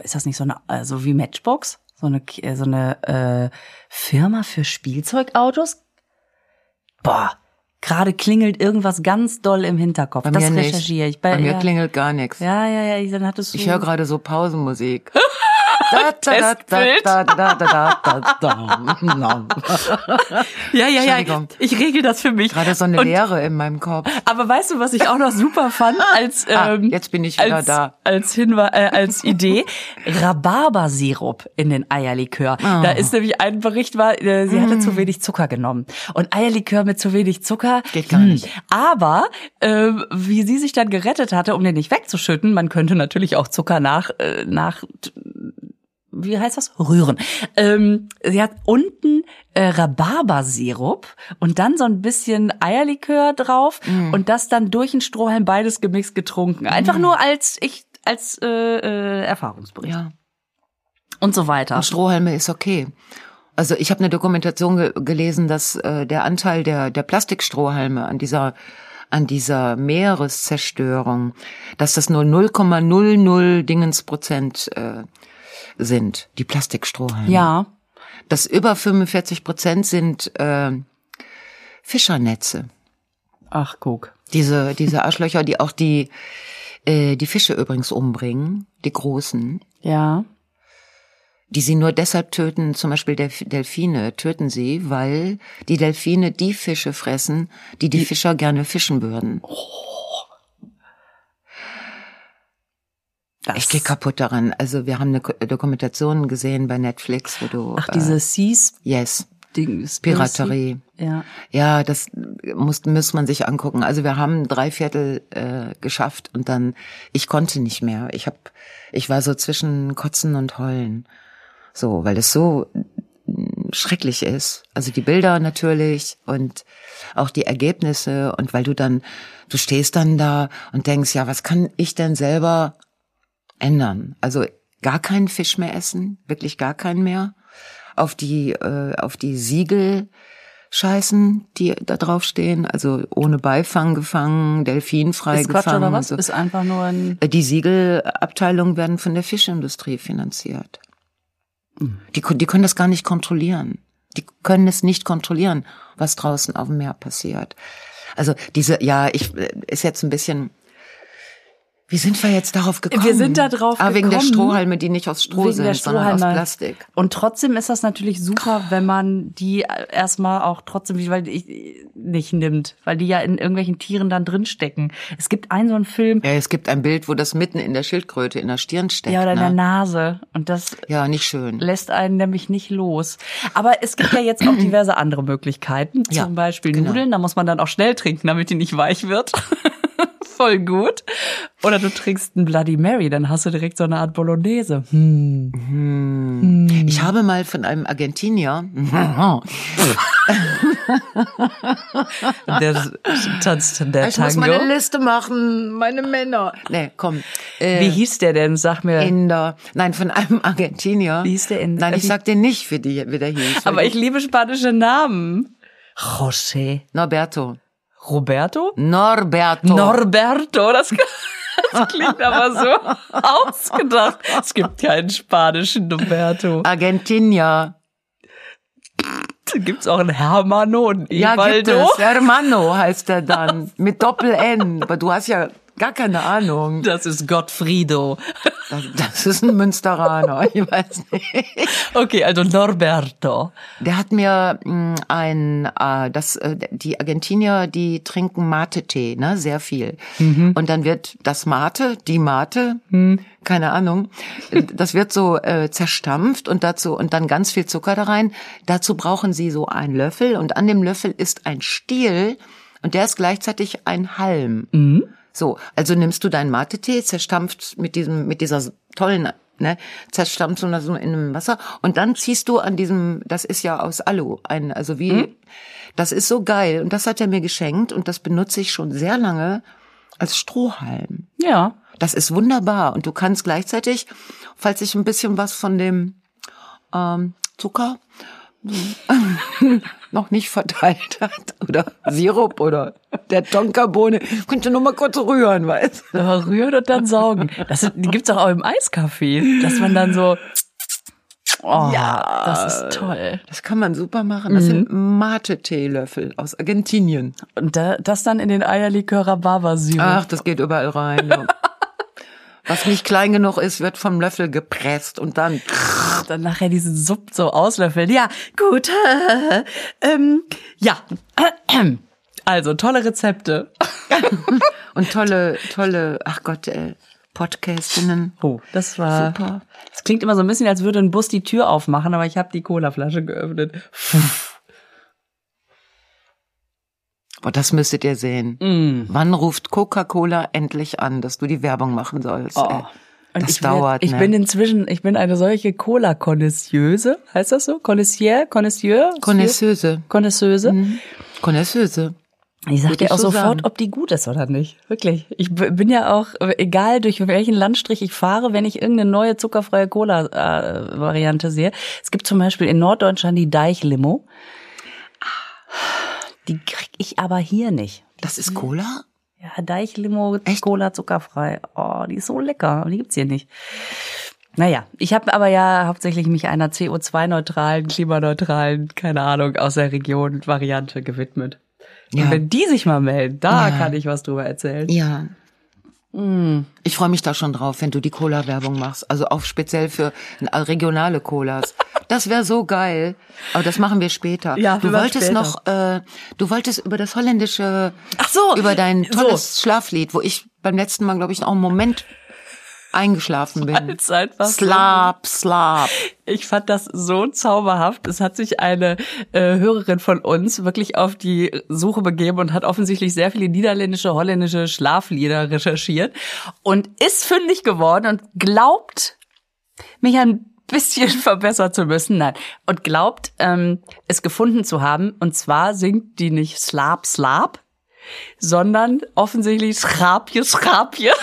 [SPEAKER 3] Ist das nicht so eine, also wie Matchbox? So eine, äh, so eine äh, Firma für Spielzeugautos? Boah, gerade klingelt irgendwas ganz doll im Hinterkopf.
[SPEAKER 1] Bei
[SPEAKER 3] das
[SPEAKER 1] nicht.
[SPEAKER 3] recherchiere ich.
[SPEAKER 1] Bei mir
[SPEAKER 3] ja,
[SPEAKER 1] klingelt gar nichts.
[SPEAKER 3] Ja, ja, ja, dann hattest du.
[SPEAKER 1] Ich höre gerade so Pausenmusik. *laughs*
[SPEAKER 3] Testbild. ja, ja, ja. Ich regel das für mich.
[SPEAKER 1] Gerade so eine
[SPEAKER 3] Und-
[SPEAKER 1] Leere in meinem Kopf.
[SPEAKER 3] Aber weißt du, was ich auch noch super fand als
[SPEAKER 1] Ah,
[SPEAKER 3] ähm,
[SPEAKER 1] jetzt bin ich wieder
[SPEAKER 3] als,
[SPEAKER 1] da.
[SPEAKER 3] als Hinweis äh, als Idee Rhabarbersirup in den Eierlikör.
[SPEAKER 1] Ah.
[SPEAKER 3] Da ist nämlich ein Bericht war, äh, sie hatte
[SPEAKER 1] Mm.
[SPEAKER 3] zu wenig Zucker genommen und Eierlikör mit zu wenig Zucker
[SPEAKER 1] Geht gar
[SPEAKER 3] hm.
[SPEAKER 1] nicht.
[SPEAKER 3] Aber äh, wie sie sich dann gerettet hatte, um den nicht wegzuschütten, man könnte natürlich auch Zucker nach äh, nach wie heißt das? Rühren. Ähm, sie hat unten äh, Rhabarbersirup und dann so ein bisschen Eierlikör drauf
[SPEAKER 1] Mm.
[SPEAKER 3] und das dann durch den Strohhalm beides gemixt getrunken. Einfach nur als ich als äh, äh, Erfahrungsbericht
[SPEAKER 1] Ja.
[SPEAKER 3] und so weiter.
[SPEAKER 1] Strohhalme ist okay. Also ich habe eine Dokumentation ge gelesen, dass äh, der Anteil der, der Plastikstrohhalme an dieser an dieser Meereszerstörung, dass das nur 0,00 Dingens Prozent äh, sind, die Plastikstrohhalme.
[SPEAKER 3] Ja,
[SPEAKER 1] Das über 45 Prozent sind äh, Fischernetze.
[SPEAKER 3] ach guck.
[SPEAKER 1] Diese, diese Arschlöcher, die auch die, äh, die Fische übrigens umbringen, die großen,
[SPEAKER 3] Ja.
[SPEAKER 1] die sie nur deshalb töten, zum Beispiel Delf Delfine töten sie, weil die Delfine die Fische fressen, die die Fischer gerne fischen würden.
[SPEAKER 3] Das,
[SPEAKER 1] Ich gehe kaputt daran. Also wir haben eine Ko- Dokumentation gesehen bei Netflix, wo du
[SPEAKER 3] Ach, diese Seas
[SPEAKER 1] äh, yes
[SPEAKER 3] Ding,
[SPEAKER 1] Piraterie.
[SPEAKER 3] Ja.
[SPEAKER 1] Ja, das muss, muss man sich angucken. Also wir haben drei Viertel äh, geschafft und dann, ich konnte nicht mehr. Ich hab, ich war so zwischen Kotzen und Heulen. So, weil es so mm, schrecklich ist. Also die Bilder natürlich und auch die Ergebnisse und weil du dann, du stehst dann da und denkst, ja, was kann ich denn selber ändern? Also gar keinen Fisch mehr essen, wirklich gar keinen mehr. Auf die, äh, auf die Siegel scheißen, die da drauf stehen, also ohne Beifang gefangen, delfinfrei
[SPEAKER 3] Ist Quatsch
[SPEAKER 1] gefangen.
[SPEAKER 3] oder
[SPEAKER 1] und
[SPEAKER 3] was?
[SPEAKER 1] So.
[SPEAKER 3] Ist einfach nur ein.
[SPEAKER 1] Die Siegelabteilungen werden von der Fischindustrie finanziert. Die, ko- die können das gar nicht kontrollieren. Die können es nicht kontrollieren, was draußen auf dem Meer passiert. Also diese, ja, ich äh, ist jetzt ein bisschen. Wie sind wir jetzt darauf gekommen?
[SPEAKER 3] Wir sind da drauf
[SPEAKER 1] ah, wegen der
[SPEAKER 3] gekommen.
[SPEAKER 1] Strohhalme, die nicht aus Stroh
[SPEAKER 3] Wegen
[SPEAKER 1] sind,
[SPEAKER 3] der
[SPEAKER 1] sondern aus
[SPEAKER 3] Strohhalme.
[SPEAKER 1] Plastik.
[SPEAKER 3] Und trotzdem ist das natürlich super, wenn man die erstmal auch trotzdem, weil ich nicht nimmt, weil die ja in irgendwelchen Tieren dann drinstecken. Es gibt einen so einen Film,
[SPEAKER 1] Ja, es gibt ein Bild, wo das mitten in der Schildkröte, in der Stirn steckt.
[SPEAKER 3] ja, oder in der
[SPEAKER 1] ne?
[SPEAKER 3] Nase. Und das
[SPEAKER 1] Ja, nicht schön.
[SPEAKER 3] lässt einen nämlich nicht los. Aber es gibt ja jetzt auch *clears throat* diverse andere Möglichkeiten.
[SPEAKER 1] Ja,
[SPEAKER 3] Zum Beispiel
[SPEAKER 1] genau.
[SPEAKER 3] Nudeln, da muss man dann auch schnell trinken, damit die nicht weich wird. *laughs* *laughs* Voll gut. Oder du trinkst ein Bloody Mary, dann hast du direkt so eine Art Bolognese. Hm.
[SPEAKER 1] Ich habe mal von einem Argentinier,
[SPEAKER 3] Der tanzt der
[SPEAKER 1] ich muss
[SPEAKER 3] Tango.
[SPEAKER 1] meine Liste machen, meine Männer. Nee, komm. Äh,
[SPEAKER 3] Wie hieß der denn? Sag mir.
[SPEAKER 1] Inder. Nein, von einem Argentinier.
[SPEAKER 3] Wie hieß der in-
[SPEAKER 1] Nein, ich sag dir nicht, wie, die, wie der hieß.
[SPEAKER 3] Aber ich liebe spanische Namen. José.
[SPEAKER 1] Norberto.
[SPEAKER 3] Roberto?
[SPEAKER 1] Norberto.
[SPEAKER 3] Norberto, das, *laughs* das klingt aber so *laughs* ausgedacht. Es gibt keinen spanischen Norberto.
[SPEAKER 1] Argentinier.
[SPEAKER 3] Da gibt's auch einen Hermano und
[SPEAKER 1] Ja, gibt
[SPEAKER 3] Evaldo.
[SPEAKER 1] es. Hermano heißt er dann. Mit Doppel-N. Aber du hast ja gar keine Ahnung.
[SPEAKER 3] Das ist Gottfrido.
[SPEAKER 1] Das, das ist ein Münsteraner. Ich weiß nicht.
[SPEAKER 3] Okay, also Norberto.
[SPEAKER 1] Der hat mir mh, ein, äh, das, äh, die Argentinier, die trinken Mate-Tee, ne, sehr viel. Und dann wird das Mate, die Mate, keine Ahnung, das wird so äh, zerstampft und dazu und dann ganz viel Zucker da rein. Dazu brauchen sie so einen Löffel und an dem Löffel ist ein Stiel und der ist gleichzeitig ein Halm. So, also nimmst du deinen Mate-Tee, zerstampft mit diesem, mit dieser tollen, ne, zerstampft so in einem Wasser und dann ziehst du an diesem, das ist ja aus Alu, ein, also wie, das ist so geil und das hat er mir geschenkt und das benutze ich schon sehr lange als Strohhalm.
[SPEAKER 3] Ja.
[SPEAKER 1] Das ist wunderbar und du kannst gleichzeitig, falls sich ein bisschen was von dem ähm, Zucker *laughs* noch nicht verteilt hat oder Sirup oder der Tonkabohne, könnte nur mal kurz rühren, weißt du?
[SPEAKER 3] Aber rühren und dann saugen. Das gibt's doch auch im Eiskaffee, dass man dann so. Oh,
[SPEAKER 1] Ja.
[SPEAKER 3] das ist toll.
[SPEAKER 1] Das kann man super machen. Das sind Mate-Teelöffel aus Argentinien.
[SPEAKER 3] Und da, das dann in den Eierlikör Rhabarbersirup.
[SPEAKER 1] Ach, das geht überall rein. Ja. *laughs* Was nicht klein genug ist, wird vom Löffel gepresst und dann
[SPEAKER 3] dann nachher diesen Supp so auslöffeln. Ja, gut. ähm, ja. *clears throat* Also, tolle Rezepte. *laughs*
[SPEAKER 1] und tolle, tolle, ach Gott, äh, Podcastinnen.
[SPEAKER 3] Oh, das war.
[SPEAKER 1] Super.
[SPEAKER 3] Das klingt immer so ein bisschen, als würde ein Bus die Tür aufmachen, aber ich habe die Colaflasche geöffnet.
[SPEAKER 1] Boah, das müsstet ihr sehen.
[SPEAKER 3] Mm.
[SPEAKER 1] Wann ruft Coca-Cola endlich an, dass du die Werbung machen sollst?
[SPEAKER 3] Oh.
[SPEAKER 1] ey?
[SPEAKER 3] Und
[SPEAKER 1] Das
[SPEAKER 3] ich
[SPEAKER 1] dauert,
[SPEAKER 3] Ich
[SPEAKER 1] ne?
[SPEAKER 3] bin inzwischen, ich bin eine solche Cola-Konnoisseuse. Heißt das so? Connoisseur? Connoisseur?
[SPEAKER 1] Connoisseuse.
[SPEAKER 3] Connoisseuse.
[SPEAKER 1] Connoisseuse.
[SPEAKER 3] Ich sag dir auch
[SPEAKER 1] so
[SPEAKER 3] sofort,
[SPEAKER 1] sagen.
[SPEAKER 3] ob die gut ist oder nicht. Wirklich. Ich bin ja auch, äh, egal durch welchen Landstrich ich fahre, wenn ich irgendeine neue zuckerfreie Cola-Variante sehe. Es gibt zum Beispiel in Norddeutschland die Deichlimo. Die krieg ich aber hier nicht.
[SPEAKER 1] Das ist Cola?
[SPEAKER 3] Ja, Deichlimo, Cola zuckerfrei. Oh, die ist so lecker. Die gibt's hier nicht. Naja, ich habe aber ja hauptsächlich mich einer CO2-neutralen, klimaneutralen, keine Ahnung, aus der Region Variante gewidmet.
[SPEAKER 1] Ja.
[SPEAKER 3] Und wenn die sich mal melden, da
[SPEAKER 1] Ja.
[SPEAKER 3] kann ich was drüber erzählen.
[SPEAKER 1] Ja.
[SPEAKER 3] Mm.
[SPEAKER 1] Ich freue mich da schon drauf, wenn du die Cola-Werbung machst. Also auch speziell für äh, regionale Colas. Das wäre so geil. Aber das machen wir später.
[SPEAKER 3] Ja,
[SPEAKER 1] du wolltest
[SPEAKER 3] später.
[SPEAKER 1] noch, äh, du wolltest über das holländische,
[SPEAKER 3] Ach so,
[SPEAKER 1] über dein
[SPEAKER 3] so.
[SPEAKER 1] tolles Schlaflied, wo ich beim letzten Mal, glaube ich, noch einen Moment eingeschlafen bin.
[SPEAKER 3] Als einfach
[SPEAKER 1] Slap, slap.
[SPEAKER 3] Ich fand das so zauberhaft. Es hat sich eine äh, Hörerin von uns wirklich auf die Suche begeben und hat offensichtlich sehr viele niederländische, holländische Schlaflieder recherchiert und ist fündig geworden und glaubt, mich ein bisschen *laughs* verbessern zu müssen. Nein. Und glaubt, ähm, es gefunden zu haben. Und zwar singt die nicht Slap, Slap, sondern offensichtlich Schrapje, Schrapje. *laughs*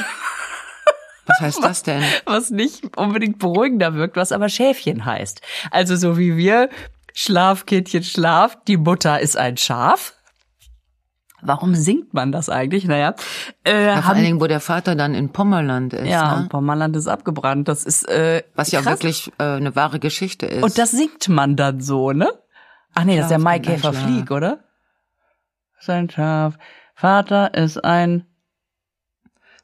[SPEAKER 1] Was heißt das denn? *laughs*
[SPEAKER 3] was nicht unbedingt beruhigender wirkt, was aber Schäfchen heißt. Also so wie wir, Schlaf, Kindchen, Schlaf, die Mutter ist ein Schaf. Warum singt man das eigentlich? Naja, äh,
[SPEAKER 1] Ja, vor
[SPEAKER 3] haben,
[SPEAKER 1] allen Dingen, wo der Vater dann in Pommerland ist.
[SPEAKER 3] ja,
[SPEAKER 1] ne?
[SPEAKER 3] und Pommerland ist abgebrannt. Das ist äh,
[SPEAKER 1] Was ja
[SPEAKER 3] krass.
[SPEAKER 1] wirklich äh, eine wahre Geschichte ist.
[SPEAKER 3] Und das singt man dann so, ne? Ach nee, das ist der Maikäfer Flieg, oder? Sein Schaf. Vater ist ein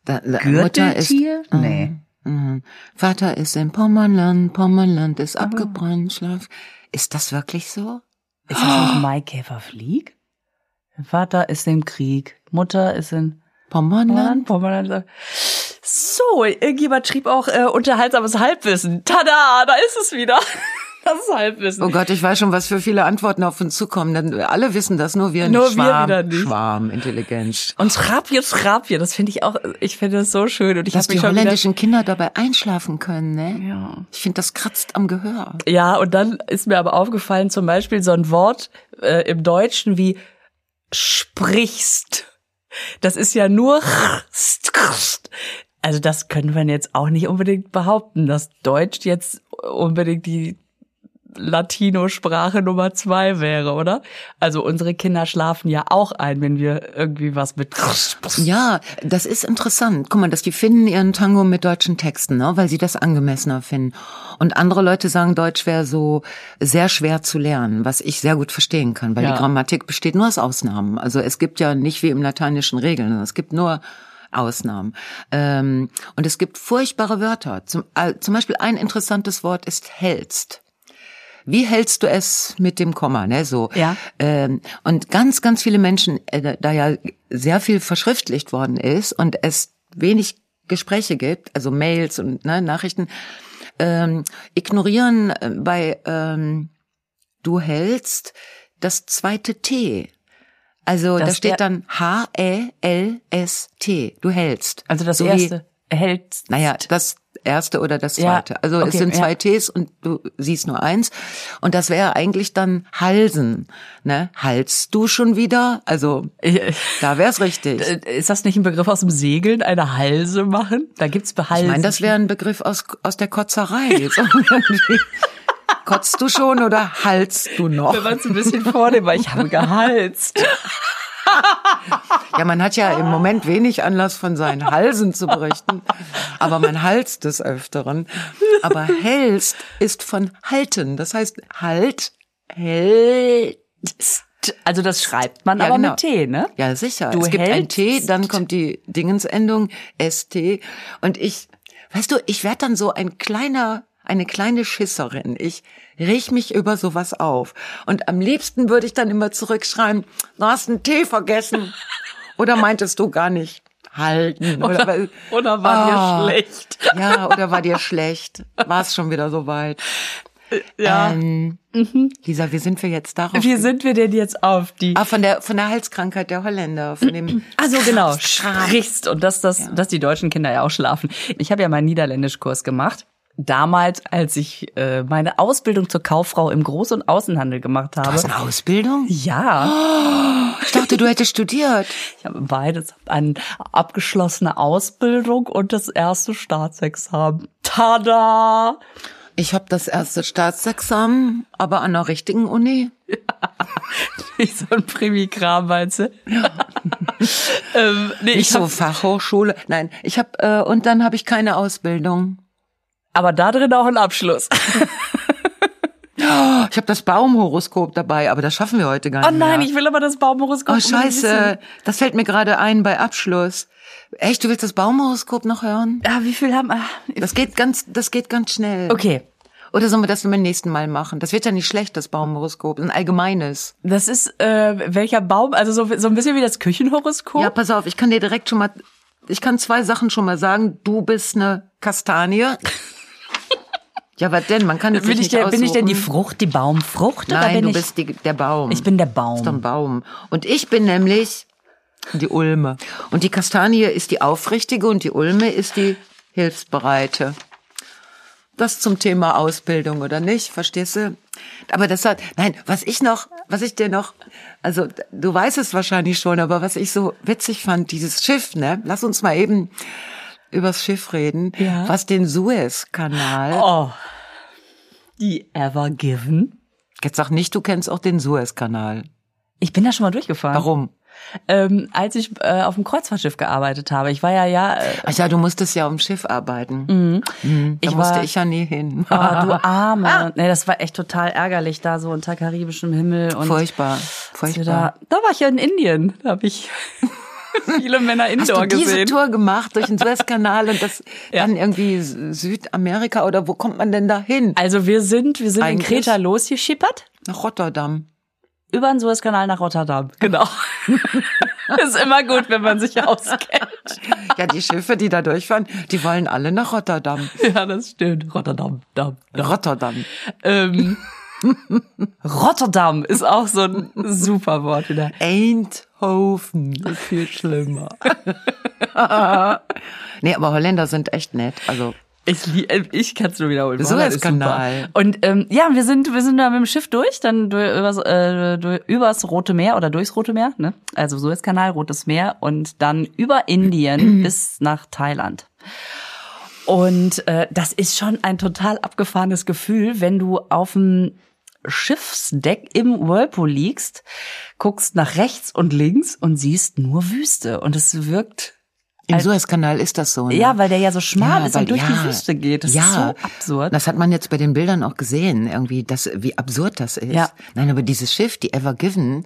[SPEAKER 1] Da, da, Mutter ist.
[SPEAKER 3] Gürteltier? Nee.
[SPEAKER 1] Mhm. Vater ist in Pommerland, Pommerland ist abgebrannt, Schlaf. Ist das wirklich so?
[SPEAKER 3] Ist das nicht Maikäfer Flieg? Vater ist im Krieg, Mutter ist in
[SPEAKER 1] Pommerland?
[SPEAKER 3] Pommerland. Pommerland. So, irgendjemand schrieb auch äh, unterhaltsames Halbwissen. Tada, da ist es wieder. Das Halbwissen.
[SPEAKER 1] Oh Gott, ich weiß schon, was für viele Antworten auf uns zukommen. Denn alle wissen das, nur wir
[SPEAKER 3] Nur wir
[SPEAKER 1] Schwarm,
[SPEAKER 3] wieder nicht.
[SPEAKER 1] Schwarmintelligenz.
[SPEAKER 3] Und Schrapje, Schrapje, das finde ich auch, ich finde das so schön. Und ich
[SPEAKER 1] Dass
[SPEAKER 3] habe
[SPEAKER 1] die
[SPEAKER 3] wieder,
[SPEAKER 1] holländischen Kinder dabei einschlafen können, ne?
[SPEAKER 3] ja.
[SPEAKER 1] Ich finde, das kratzt am Gehör.
[SPEAKER 3] Ja, und dann ist mir aber aufgefallen, zum Beispiel so ein Wort äh, im Deutschen wie sprichst. Das ist ja nur also das können wir jetzt auch nicht unbedingt behaupten, dass Deutsch jetzt unbedingt die Latino-Sprache Nummer zwei wäre, oder? Also unsere Kinder schlafen ja auch ein, wenn wir irgendwie was mit
[SPEAKER 1] Ja, das ist interessant. Guck mal, dass die finden ihren Tango mit deutschen Texten, ne? weil sie das angemessener finden. Und andere Leute sagen, Deutsch wäre so sehr schwer zu lernen, was ich sehr gut verstehen kann, weil
[SPEAKER 3] Ja.
[SPEAKER 1] die Grammatik besteht nur aus Ausnahmen. Also es gibt ja nicht wie im Lateinischen Regeln, es gibt nur Ausnahmen. Ähm, und es gibt furchtbare Wörter. Zum, äh, zum Beispiel ein interessantes Wort ist hältst. Wie hältst du es mit dem Komma, ne? So.
[SPEAKER 3] Ja.
[SPEAKER 1] Ähm, und ganz, ganz viele Menschen, äh, da- da ja sehr viel verschriftlicht worden ist und es wenig Gespräche gibt, also Mails und ne, Nachrichten, ähm, ignorieren äh, bei ähm, du hältst das zweite T. Also da
[SPEAKER 3] Das
[SPEAKER 1] steht
[SPEAKER 3] er-
[SPEAKER 1] dann H-E-L-S-T. Du hältst.
[SPEAKER 3] Also das
[SPEAKER 1] So
[SPEAKER 3] erste hält
[SPEAKER 1] naja, das erste oder das
[SPEAKER 3] Ja,
[SPEAKER 1] zweite. Also es
[SPEAKER 3] okay,
[SPEAKER 1] sind zwei
[SPEAKER 3] ja.
[SPEAKER 1] Ts und du siehst nur eins. Und das wäre eigentlich dann Halsen. Ne? Halst du schon wieder? Also *laughs* da wär's richtig.
[SPEAKER 3] Äh, Ist das nicht ein Begriff aus dem Segeln, eine Halse machen? Da gibt's Behalsen.
[SPEAKER 1] Ich meine, das wäre ein Begriff aus, aus der Kotzerei. *laughs* Kotzt du schon oder halst du noch?
[SPEAKER 3] wenn man es ein bisschen vornehmen, weil ich habe *laughs* gehalst.
[SPEAKER 1] Ja, man hat ja im Moment wenig Anlass von seinen Halsen zu berichten, aber man halst des Öfteren. Aber hälst ist von halten. Das heißt, halt, hält.
[SPEAKER 3] Also das schreibt man
[SPEAKER 1] Ja,
[SPEAKER 3] aber
[SPEAKER 1] genau.
[SPEAKER 3] mit T, ne?
[SPEAKER 1] Ja, sicher.
[SPEAKER 3] Du
[SPEAKER 1] es gibt ein
[SPEAKER 3] hältst-
[SPEAKER 1] T, dann kommt die Dingensendung ST. Und ich, weißt du, ich werde dann so ein kleiner, eine kleine Schisserin. Ich riech mich über sowas auf. Und am liebsten würde ich dann immer zurückschreiben, du hast einen T vergessen. *laughs* Oder meintest du gar nicht halten? Oder,
[SPEAKER 3] Oder war
[SPEAKER 1] Ah.
[SPEAKER 3] dir schlecht? *laughs*
[SPEAKER 1] Ja, oder war dir schlecht? War es schon wieder so weit?
[SPEAKER 3] Ja.
[SPEAKER 1] Ähm, Lisa, wie sind wir jetzt darauf?
[SPEAKER 3] Wie sind wir denn jetzt auf die?
[SPEAKER 1] ah, von der, von der Halskrankheit der Holländer, von dem. *clears throat*
[SPEAKER 3] Also genau, sprichst und dass das, dass die deutschen Kinder ja auch schlafen. Ich habe ja meinen Niederländischkurs gemacht. Damals, als ich äh, meine Ausbildung zur Kauffrau im Groß- und Außenhandel gemacht habe.
[SPEAKER 1] Du hast eine Ausbildung?
[SPEAKER 3] Ja,
[SPEAKER 1] Ich dachte, du hättest studiert.
[SPEAKER 3] ich habe beides, eine abgeschlossene Ausbildung und das erste Staatsexamen. Tada!
[SPEAKER 1] Ich habe das erste Staatsexamen, aber an der richtigen Uni. *laughs*
[SPEAKER 3] Nicht so ein Primi-Kram, meinst du? *laughs* ähm, nee,
[SPEAKER 1] Nicht
[SPEAKER 3] ich
[SPEAKER 1] so
[SPEAKER 3] hab,
[SPEAKER 1] Fachhochschule. Nein, ich habe äh, und dann habe ich keine Ausbildung.
[SPEAKER 3] Aber da drin auch ein Abschluss. *laughs*
[SPEAKER 1] Ich habe das Baumhoroskop dabei, aber das schaffen wir heute gar
[SPEAKER 3] Oh
[SPEAKER 1] nicht
[SPEAKER 3] nein,
[SPEAKER 1] mehr.
[SPEAKER 3] ich will aber das Baumhoroskop.
[SPEAKER 1] Oh. Scheiße, das fällt mir gerade ein bei Abschluss. Echt, du willst das Baumhoroskop noch hören?
[SPEAKER 3] Ah, wie viel haben? ah,
[SPEAKER 1] Das geht ganz, das geht ganz schnell.
[SPEAKER 3] Okay,
[SPEAKER 1] Oder sollen wir das beim nächsten Mal machen? Das wird ja nicht schlecht, das Baumhoroskop, ein allgemeines.
[SPEAKER 3] das ist äh, welcher Baum? Also so, so ein bisschen wie das Küchenhoroskop.
[SPEAKER 1] Ja, pass auf, ich kann dir direkt schon mal, ich kann zwei Sachen schon mal sagen. Du bist eine Kastanie. *laughs* ja, was denn? Man kann
[SPEAKER 3] ich,
[SPEAKER 1] nicht
[SPEAKER 3] der, bin ich denn die. Frucht, die Baumfrucht? oder
[SPEAKER 1] Nein,
[SPEAKER 3] bin
[SPEAKER 1] du
[SPEAKER 3] ich,
[SPEAKER 1] bist die, der Baum.
[SPEAKER 3] Ich bin der
[SPEAKER 1] Du bist doch ein
[SPEAKER 3] Baum.
[SPEAKER 1] Baum. Und ich bin nämlich die Ulme. Und die Kastanie ist die Aufrichtige und die Ulme ist die Hilfsbereite. Das zum Thema Ausbildung, oder nicht? Verstehst du? Aber das hat, nein, was ich noch, was ich dir noch, also du weißt es wahrscheinlich schon, aber was ich so witzig fand, dieses Schiff, ne? Lass uns mal eben übers Schiff reden,
[SPEAKER 3] Ja.
[SPEAKER 1] was den Suezkanal.
[SPEAKER 3] Oh, die Ever Given.
[SPEAKER 1] Jetzt sag nicht, du kennst auch den Suezkanal.
[SPEAKER 3] Ich bin da schon mal durchgefahren.
[SPEAKER 1] Warum?
[SPEAKER 3] Ähm, als ich äh, auf dem Kreuzfahrtschiff gearbeitet habe. Ich war ja ja. Äh,
[SPEAKER 1] Ach ja, du musstest ja auf dem Schiff arbeiten. Mhm. Da
[SPEAKER 3] Ich
[SPEAKER 1] musste
[SPEAKER 3] war-
[SPEAKER 1] ich ja nie hin.
[SPEAKER 3] Oh, du *laughs* Arme. Nee, das war echt total ärgerlich da so unter karibischem Himmel und
[SPEAKER 1] Furchtbar, furchtbar.
[SPEAKER 3] da, da war ich ja in Indien, da habe ich *laughs* *laughs* viele Männer
[SPEAKER 1] Hast
[SPEAKER 3] indoor
[SPEAKER 1] du diese
[SPEAKER 3] gesehen.
[SPEAKER 1] Tour gemacht durch den Suezkanal und das *laughs*
[SPEAKER 3] Ja.
[SPEAKER 1] dann irgendwie Südamerika oder wo kommt man denn da hin?
[SPEAKER 3] Also wir sind wir sind in
[SPEAKER 1] Eigentlich-
[SPEAKER 3] Kreta losgeschippert.
[SPEAKER 1] Nach Rotterdam.
[SPEAKER 3] über den Suezkanal nach Rotterdam. Genau. *laughs* ist immer gut, wenn man sich auskennt.
[SPEAKER 1] Ja, die Schiffe, die da durchfahren, die wollen alle nach Rotterdam.
[SPEAKER 3] Ja, das stimmt. Rotterdam. Dam, dam.
[SPEAKER 1] Rotterdam.
[SPEAKER 3] Ähm, Rotterdam ist auch so ein super Wort wieder.
[SPEAKER 1] Eindhoven ist viel schlimmer. *laughs* nee, aber Holländer sind echt nett. Also
[SPEAKER 3] Ich, ich kann es nur wiederholen. Ist
[SPEAKER 1] Suezkanal.
[SPEAKER 3] super. Und ähm, ja, wir sind wir sind da mit dem Schiff durch, dann durch, übers, äh, durch, übers Rote Meer oder durchs Rote Meer, ne? Also Suezkanal, Rotes Meer und dann über Indien *clears throat* bis nach Thailand. Und äh, das ist schon ein total abgefahrenes Gefühl, wenn du auf dem Schiffsdeck im Whirlpool liegst, guckst nach rechts und links und siehst nur Wüste. Und es wirkt
[SPEAKER 1] im Suezkanal ist das so. Ne?
[SPEAKER 3] ja, weil der ja so schmal
[SPEAKER 1] Ja,
[SPEAKER 3] ist
[SPEAKER 1] weil-
[SPEAKER 3] und durch
[SPEAKER 1] ja,
[SPEAKER 3] die Wüste geht. Das
[SPEAKER 1] ja.
[SPEAKER 3] ist so absurd.
[SPEAKER 1] Das hat man jetzt bei den Bildern auch gesehen, irgendwie, das, wie absurd das ist.
[SPEAKER 3] Ja.
[SPEAKER 1] Nein, aber dieses Schiff, die Ever Given,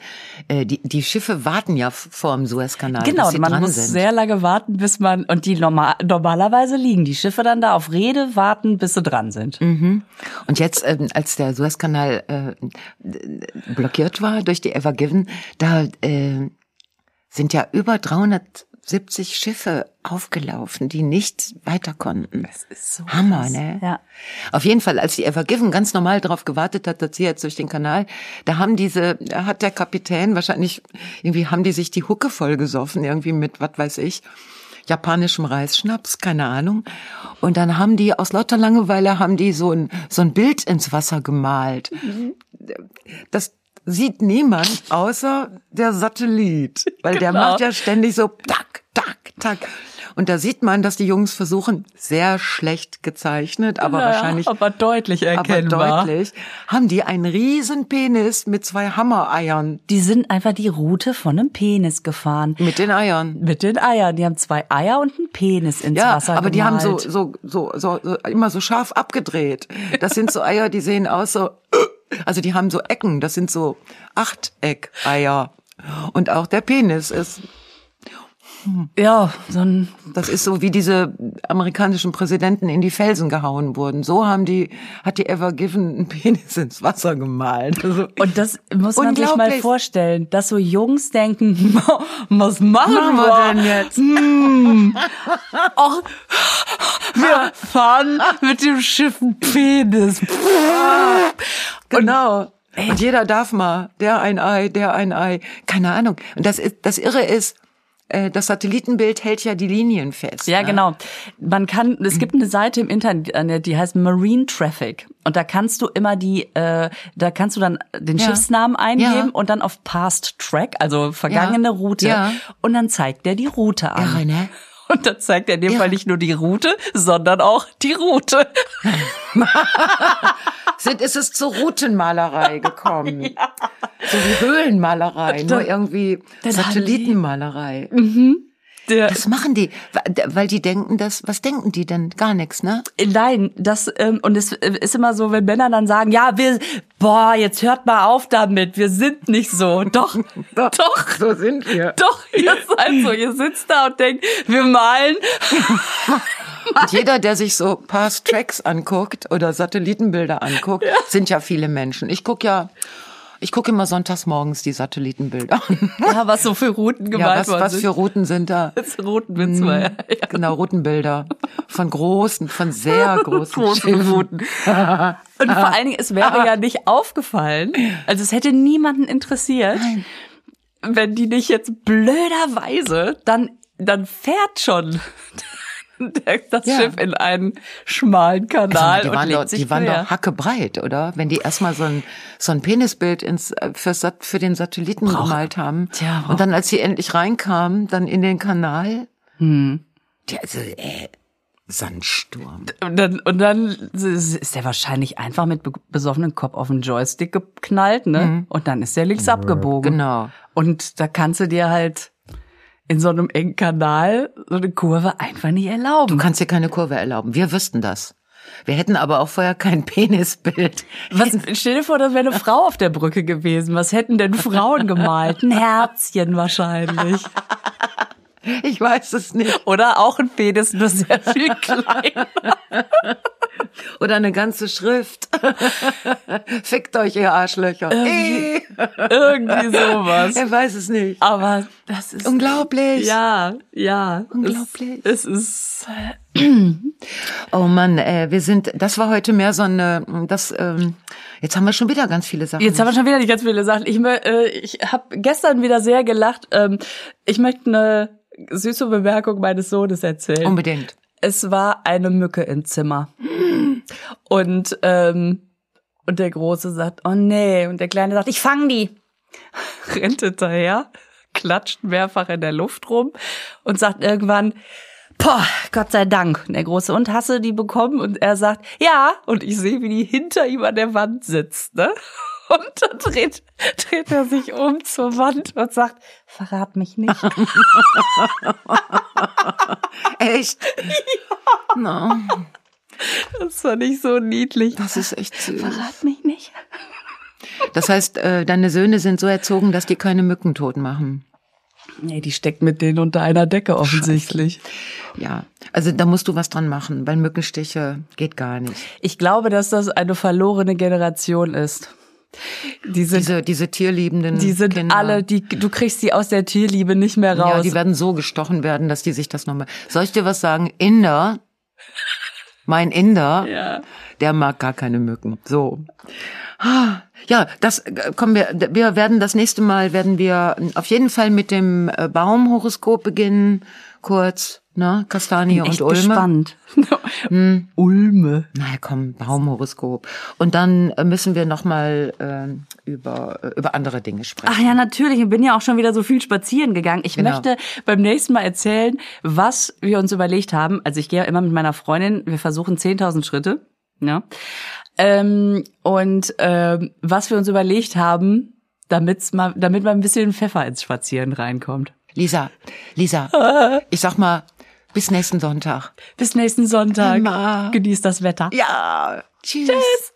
[SPEAKER 1] äh, die, die Schiffe warten ja vor dem Suezkanal,
[SPEAKER 3] Genau, man muss
[SPEAKER 1] sind.
[SPEAKER 3] sehr lange warten, bis man und die normal, normalerweise liegen die Schiffe dann da auf Rede warten, bis sie dran sind.
[SPEAKER 1] Mhm. Und jetzt, ähm, als der Suezkanal äh, blockiert war durch die Ever Given, da äh, sind ja über 370 Schiffe aufgelaufen, die nicht weiter konnten. Das
[SPEAKER 3] ist so
[SPEAKER 1] Hammer,
[SPEAKER 3] krass.
[SPEAKER 1] ne?
[SPEAKER 3] Ja.
[SPEAKER 1] Auf jeden Fall, als die Ever Given ganz normal darauf gewartet hat, dass sie jetzt durch den Kanal, da haben diese, da hat der Kapitän wahrscheinlich, irgendwie haben die sich die Hucke voll gesoffen, irgendwie mit, was weiß ich, japanischem Reisschnaps, keine Ahnung. Und dann haben die aus lauter Langeweile haben die so ein, so ein Bild ins Wasser gemalt. Das sieht niemand außer der Satellit, weil der
[SPEAKER 3] Genau.
[SPEAKER 1] macht ja ständig so tak, tak. Und da sieht man, dass die Jungs versuchen, sehr schlecht gezeichnet, aber
[SPEAKER 3] Naja,
[SPEAKER 1] wahrscheinlich
[SPEAKER 3] aber deutlich
[SPEAKER 1] aber
[SPEAKER 3] erkennbar.
[SPEAKER 1] deutlich, haben die einen riesen Penis mit zwei Hammereiern.
[SPEAKER 3] Die sind einfach die Route von einem Penis gefahren.
[SPEAKER 1] Mit den Eiern.
[SPEAKER 3] Mit den Eiern. Die haben zwei Eier und einen Penis ins
[SPEAKER 1] Ja,
[SPEAKER 3] Wasser
[SPEAKER 1] aber die haben so,
[SPEAKER 3] gemalt.
[SPEAKER 1] so, so, so, so, immer so scharf abgedreht. Das sind so Eier, die sehen aus so, also die haben so Ecken, das sind so Achteckeier. Und auch der Penis ist,
[SPEAKER 3] Ja, so ein
[SPEAKER 1] Das ist so, wie diese amerikanischen Präsidenten in die Felsen gehauen wurden. So haben die, hat die Ever Given einen Penis ins Wasser gemalt. Also, *laughs*
[SPEAKER 3] Und das muss man sich mal vorstellen, dass so Jungs denken, *laughs* was machen,
[SPEAKER 1] machen wir denn jetzt?
[SPEAKER 3] Hm. *laughs* Wir fahren mit dem Schiff ein Penis.
[SPEAKER 1] Genau. Und jeder darf mal, der ein Ei, der ein Ei, keine Ahnung. Und das ist, das Irre ist, das Satellitenbild hält ja die Linien fest.
[SPEAKER 3] Ja,
[SPEAKER 1] ne?
[SPEAKER 3] genau. Man kann, es gibt eine Seite im Internet, die heißt Marine Traffic. Und da kannst du immer die, äh, da kannst du dann den
[SPEAKER 1] Ja.
[SPEAKER 3] Schiffsnamen eingeben
[SPEAKER 1] Ja.
[SPEAKER 3] und dann auf Past Track, also vergangene
[SPEAKER 1] Ja.
[SPEAKER 3] Route.
[SPEAKER 1] Ja.
[SPEAKER 3] Und dann zeigt der die Route an.
[SPEAKER 1] Irre, ne? *laughs*
[SPEAKER 3] Und dann zeigt er in dem
[SPEAKER 1] Ja.
[SPEAKER 3] Fall nicht nur die Route, sondern auch die Route. *laughs* *laughs*
[SPEAKER 1] Sind, ist es zur Routenmalerei gekommen. *laughs* So wie Höhlenmalerei, nur irgendwie Satellitenmalerei.
[SPEAKER 3] Der,
[SPEAKER 1] Das machen die, weil die denken das, was denken die denn? Gar nichts, ne?
[SPEAKER 3] Nein, das ähm, und es äh, ist immer so, wenn Männer dann sagen, ja, wir, boah, jetzt hört mal auf damit, wir sind nicht so. Doch, *laughs* doch,
[SPEAKER 1] So sind wir.
[SPEAKER 3] doch, ihr seid so, ihr sitzt da und denkt, wir malen. *laughs*
[SPEAKER 1] Und jeder, der sich so Past Tracks anguckt oder Satellitenbilder anguckt, sind ja viele Menschen. Ich guck ja, ich gucke immer sonntags morgens die Satellitenbilder.
[SPEAKER 3] Ja, was so für Routen
[SPEAKER 1] Ja,
[SPEAKER 3] gemalt
[SPEAKER 1] was,
[SPEAKER 3] worden
[SPEAKER 1] was
[SPEAKER 3] sind.
[SPEAKER 1] für Routen sind da? *laughs*
[SPEAKER 3] Routenwitz war ja. ja.
[SPEAKER 1] Genau, Routenbilder. Von großen, von sehr *laughs* großen
[SPEAKER 3] Großen. Routen. *laughs* Und vor allen Dingen, es wäre ja nicht aufgefallen, also es hätte niemanden interessiert, wenn die nicht jetzt blöderweise, dann, dann fährt schon das
[SPEAKER 1] Ja.
[SPEAKER 3] Schiff in einen schmalen Kanal
[SPEAKER 1] die
[SPEAKER 3] und
[SPEAKER 1] waren,
[SPEAKER 3] legt
[SPEAKER 1] doch,
[SPEAKER 3] sich
[SPEAKER 1] die waren doch hackebreit, oder? Wenn die erstmal so ein, so ein Penisbild ins, für, für den Satelliten gemalt haben.
[SPEAKER 3] Tja, brauch-
[SPEAKER 1] und dann, als sie endlich reinkamen, dann in den Kanal.
[SPEAKER 3] Hm.
[SPEAKER 1] Die, also, äh, Sandsturm.
[SPEAKER 3] Und dann, und dann ist der wahrscheinlich einfach mit be- besoffenem Kopf auf den Joystick geknallt, ne? Und dann ist der links abgebogen.
[SPEAKER 1] Genau.
[SPEAKER 3] Und da kannst du dir halt in so einem engen Kanal so eine Kurve einfach nicht erlauben.
[SPEAKER 1] Du kannst dir keine Kurve erlauben. Wir wüssten das. Wir hätten aber auch vorher kein *laughs* Penisbild.
[SPEAKER 3] Was, stell dir vor, das wäre eine Frau auf der Brücke gewesen. Was hätten denn Frauen gemalt? Ein Herzchen wahrscheinlich. *laughs*
[SPEAKER 1] Ich weiß es nicht.
[SPEAKER 3] Oder auch ein Penis, nur sehr viel kleiner. *laughs*
[SPEAKER 1] Oder eine ganze Schrift. *laughs* Fickt euch, ihr Arschlöcher. Äh,
[SPEAKER 3] Irgendwie sowas.
[SPEAKER 1] er weiß es nicht.
[SPEAKER 3] Aber das ist
[SPEAKER 1] Unglaublich.
[SPEAKER 3] Ja, ja.
[SPEAKER 1] Unglaublich.
[SPEAKER 3] Es, es ist *clears throat*
[SPEAKER 1] Oh Mann, äh, wir sind, das war heute mehr so eine, das, ähm, jetzt haben wir schon wieder ganz viele Sachen.
[SPEAKER 3] Jetzt haben wir schon wieder nicht ganz viele Sachen. Ich, äh, ich habe gestern wieder sehr gelacht. Ähm, ich möchte eine süße Bemerkung meines Sohnes erzählen.
[SPEAKER 1] Unbedingt.
[SPEAKER 3] Es war eine Mücke im Zimmer. Und, ähm, und der Große sagt, oh nee. Und der Kleine sagt, ich fang die. *laughs* Rennt hinterher, klatscht mehrfach in der Luft rum und sagt irgendwann, Boah, Gott sei Dank. Und der Große, und hast du die bekommen? Und er sagt, ja. Und ich sehe, wie die hinter ihm an der Wand sitzt, ne? Und dann dreht, dreht er sich um zur Wand und sagt, verrat mich nicht. *laughs*
[SPEAKER 1] Echt? No,
[SPEAKER 3] Das fand ich so niedlich.
[SPEAKER 1] das ist echt süß.
[SPEAKER 3] Verrat mich nicht.
[SPEAKER 1] Das heißt, äh, deine Söhne sind so erzogen, dass die keine Mücken tot machen.
[SPEAKER 3] Nee, die steckt mit denen unter einer Decke offensichtlich.
[SPEAKER 1] Ja, also da musst du was dran machen, weil Mückenstiche geht gar nicht.
[SPEAKER 3] Ich glaube, dass das eine verlorene Generation ist. Die sind,
[SPEAKER 1] Diese, diese tierliebenden
[SPEAKER 3] die sind
[SPEAKER 1] Kinder.
[SPEAKER 3] alle, die, du kriegst die aus der Tierliebe nicht mehr raus.
[SPEAKER 1] Ja, die werden so gestochen werden, dass die sich das nochmal. Soll ich dir was sagen? Inder, mein Inder, *laughs*
[SPEAKER 3] Ja.
[SPEAKER 1] der mag gar keine Mücken. So. Ja, das äh, kommen wir. Wir werden das nächste Mal werden wir auf jeden Fall mit dem äh, Baumhoroskop beginnen. Kurz, ne? Kastanie und
[SPEAKER 3] Echt
[SPEAKER 1] Ulme.
[SPEAKER 3] gespannt. *laughs* Ulme.
[SPEAKER 1] Na komm, Baumhoroskop. Und dann äh, müssen wir noch mal ähm, über äh, über andere Dinge sprechen.
[SPEAKER 3] Ach ja, natürlich. Ich bin ja auch schon wieder so viel spazieren gegangen. Ich
[SPEAKER 1] Genau.
[SPEAKER 3] möchte beim nächsten Mal erzählen, was wir uns überlegt haben. Also ich gehe ja immer mit meiner Freundin, wir versuchen 10.000 Schritte. Ja. Ähm, und ähm, was wir uns überlegt haben, damit's mal, damit mal ein bisschen Pfeffer ins Spazieren reinkommt.
[SPEAKER 1] Lisa, Lisa, ich sag mal, bis nächsten Sonntag.
[SPEAKER 3] Bis nächsten Sonntag.
[SPEAKER 1] Emma.
[SPEAKER 3] Genießt das Wetter.
[SPEAKER 1] Ja, tschüss. tschüss.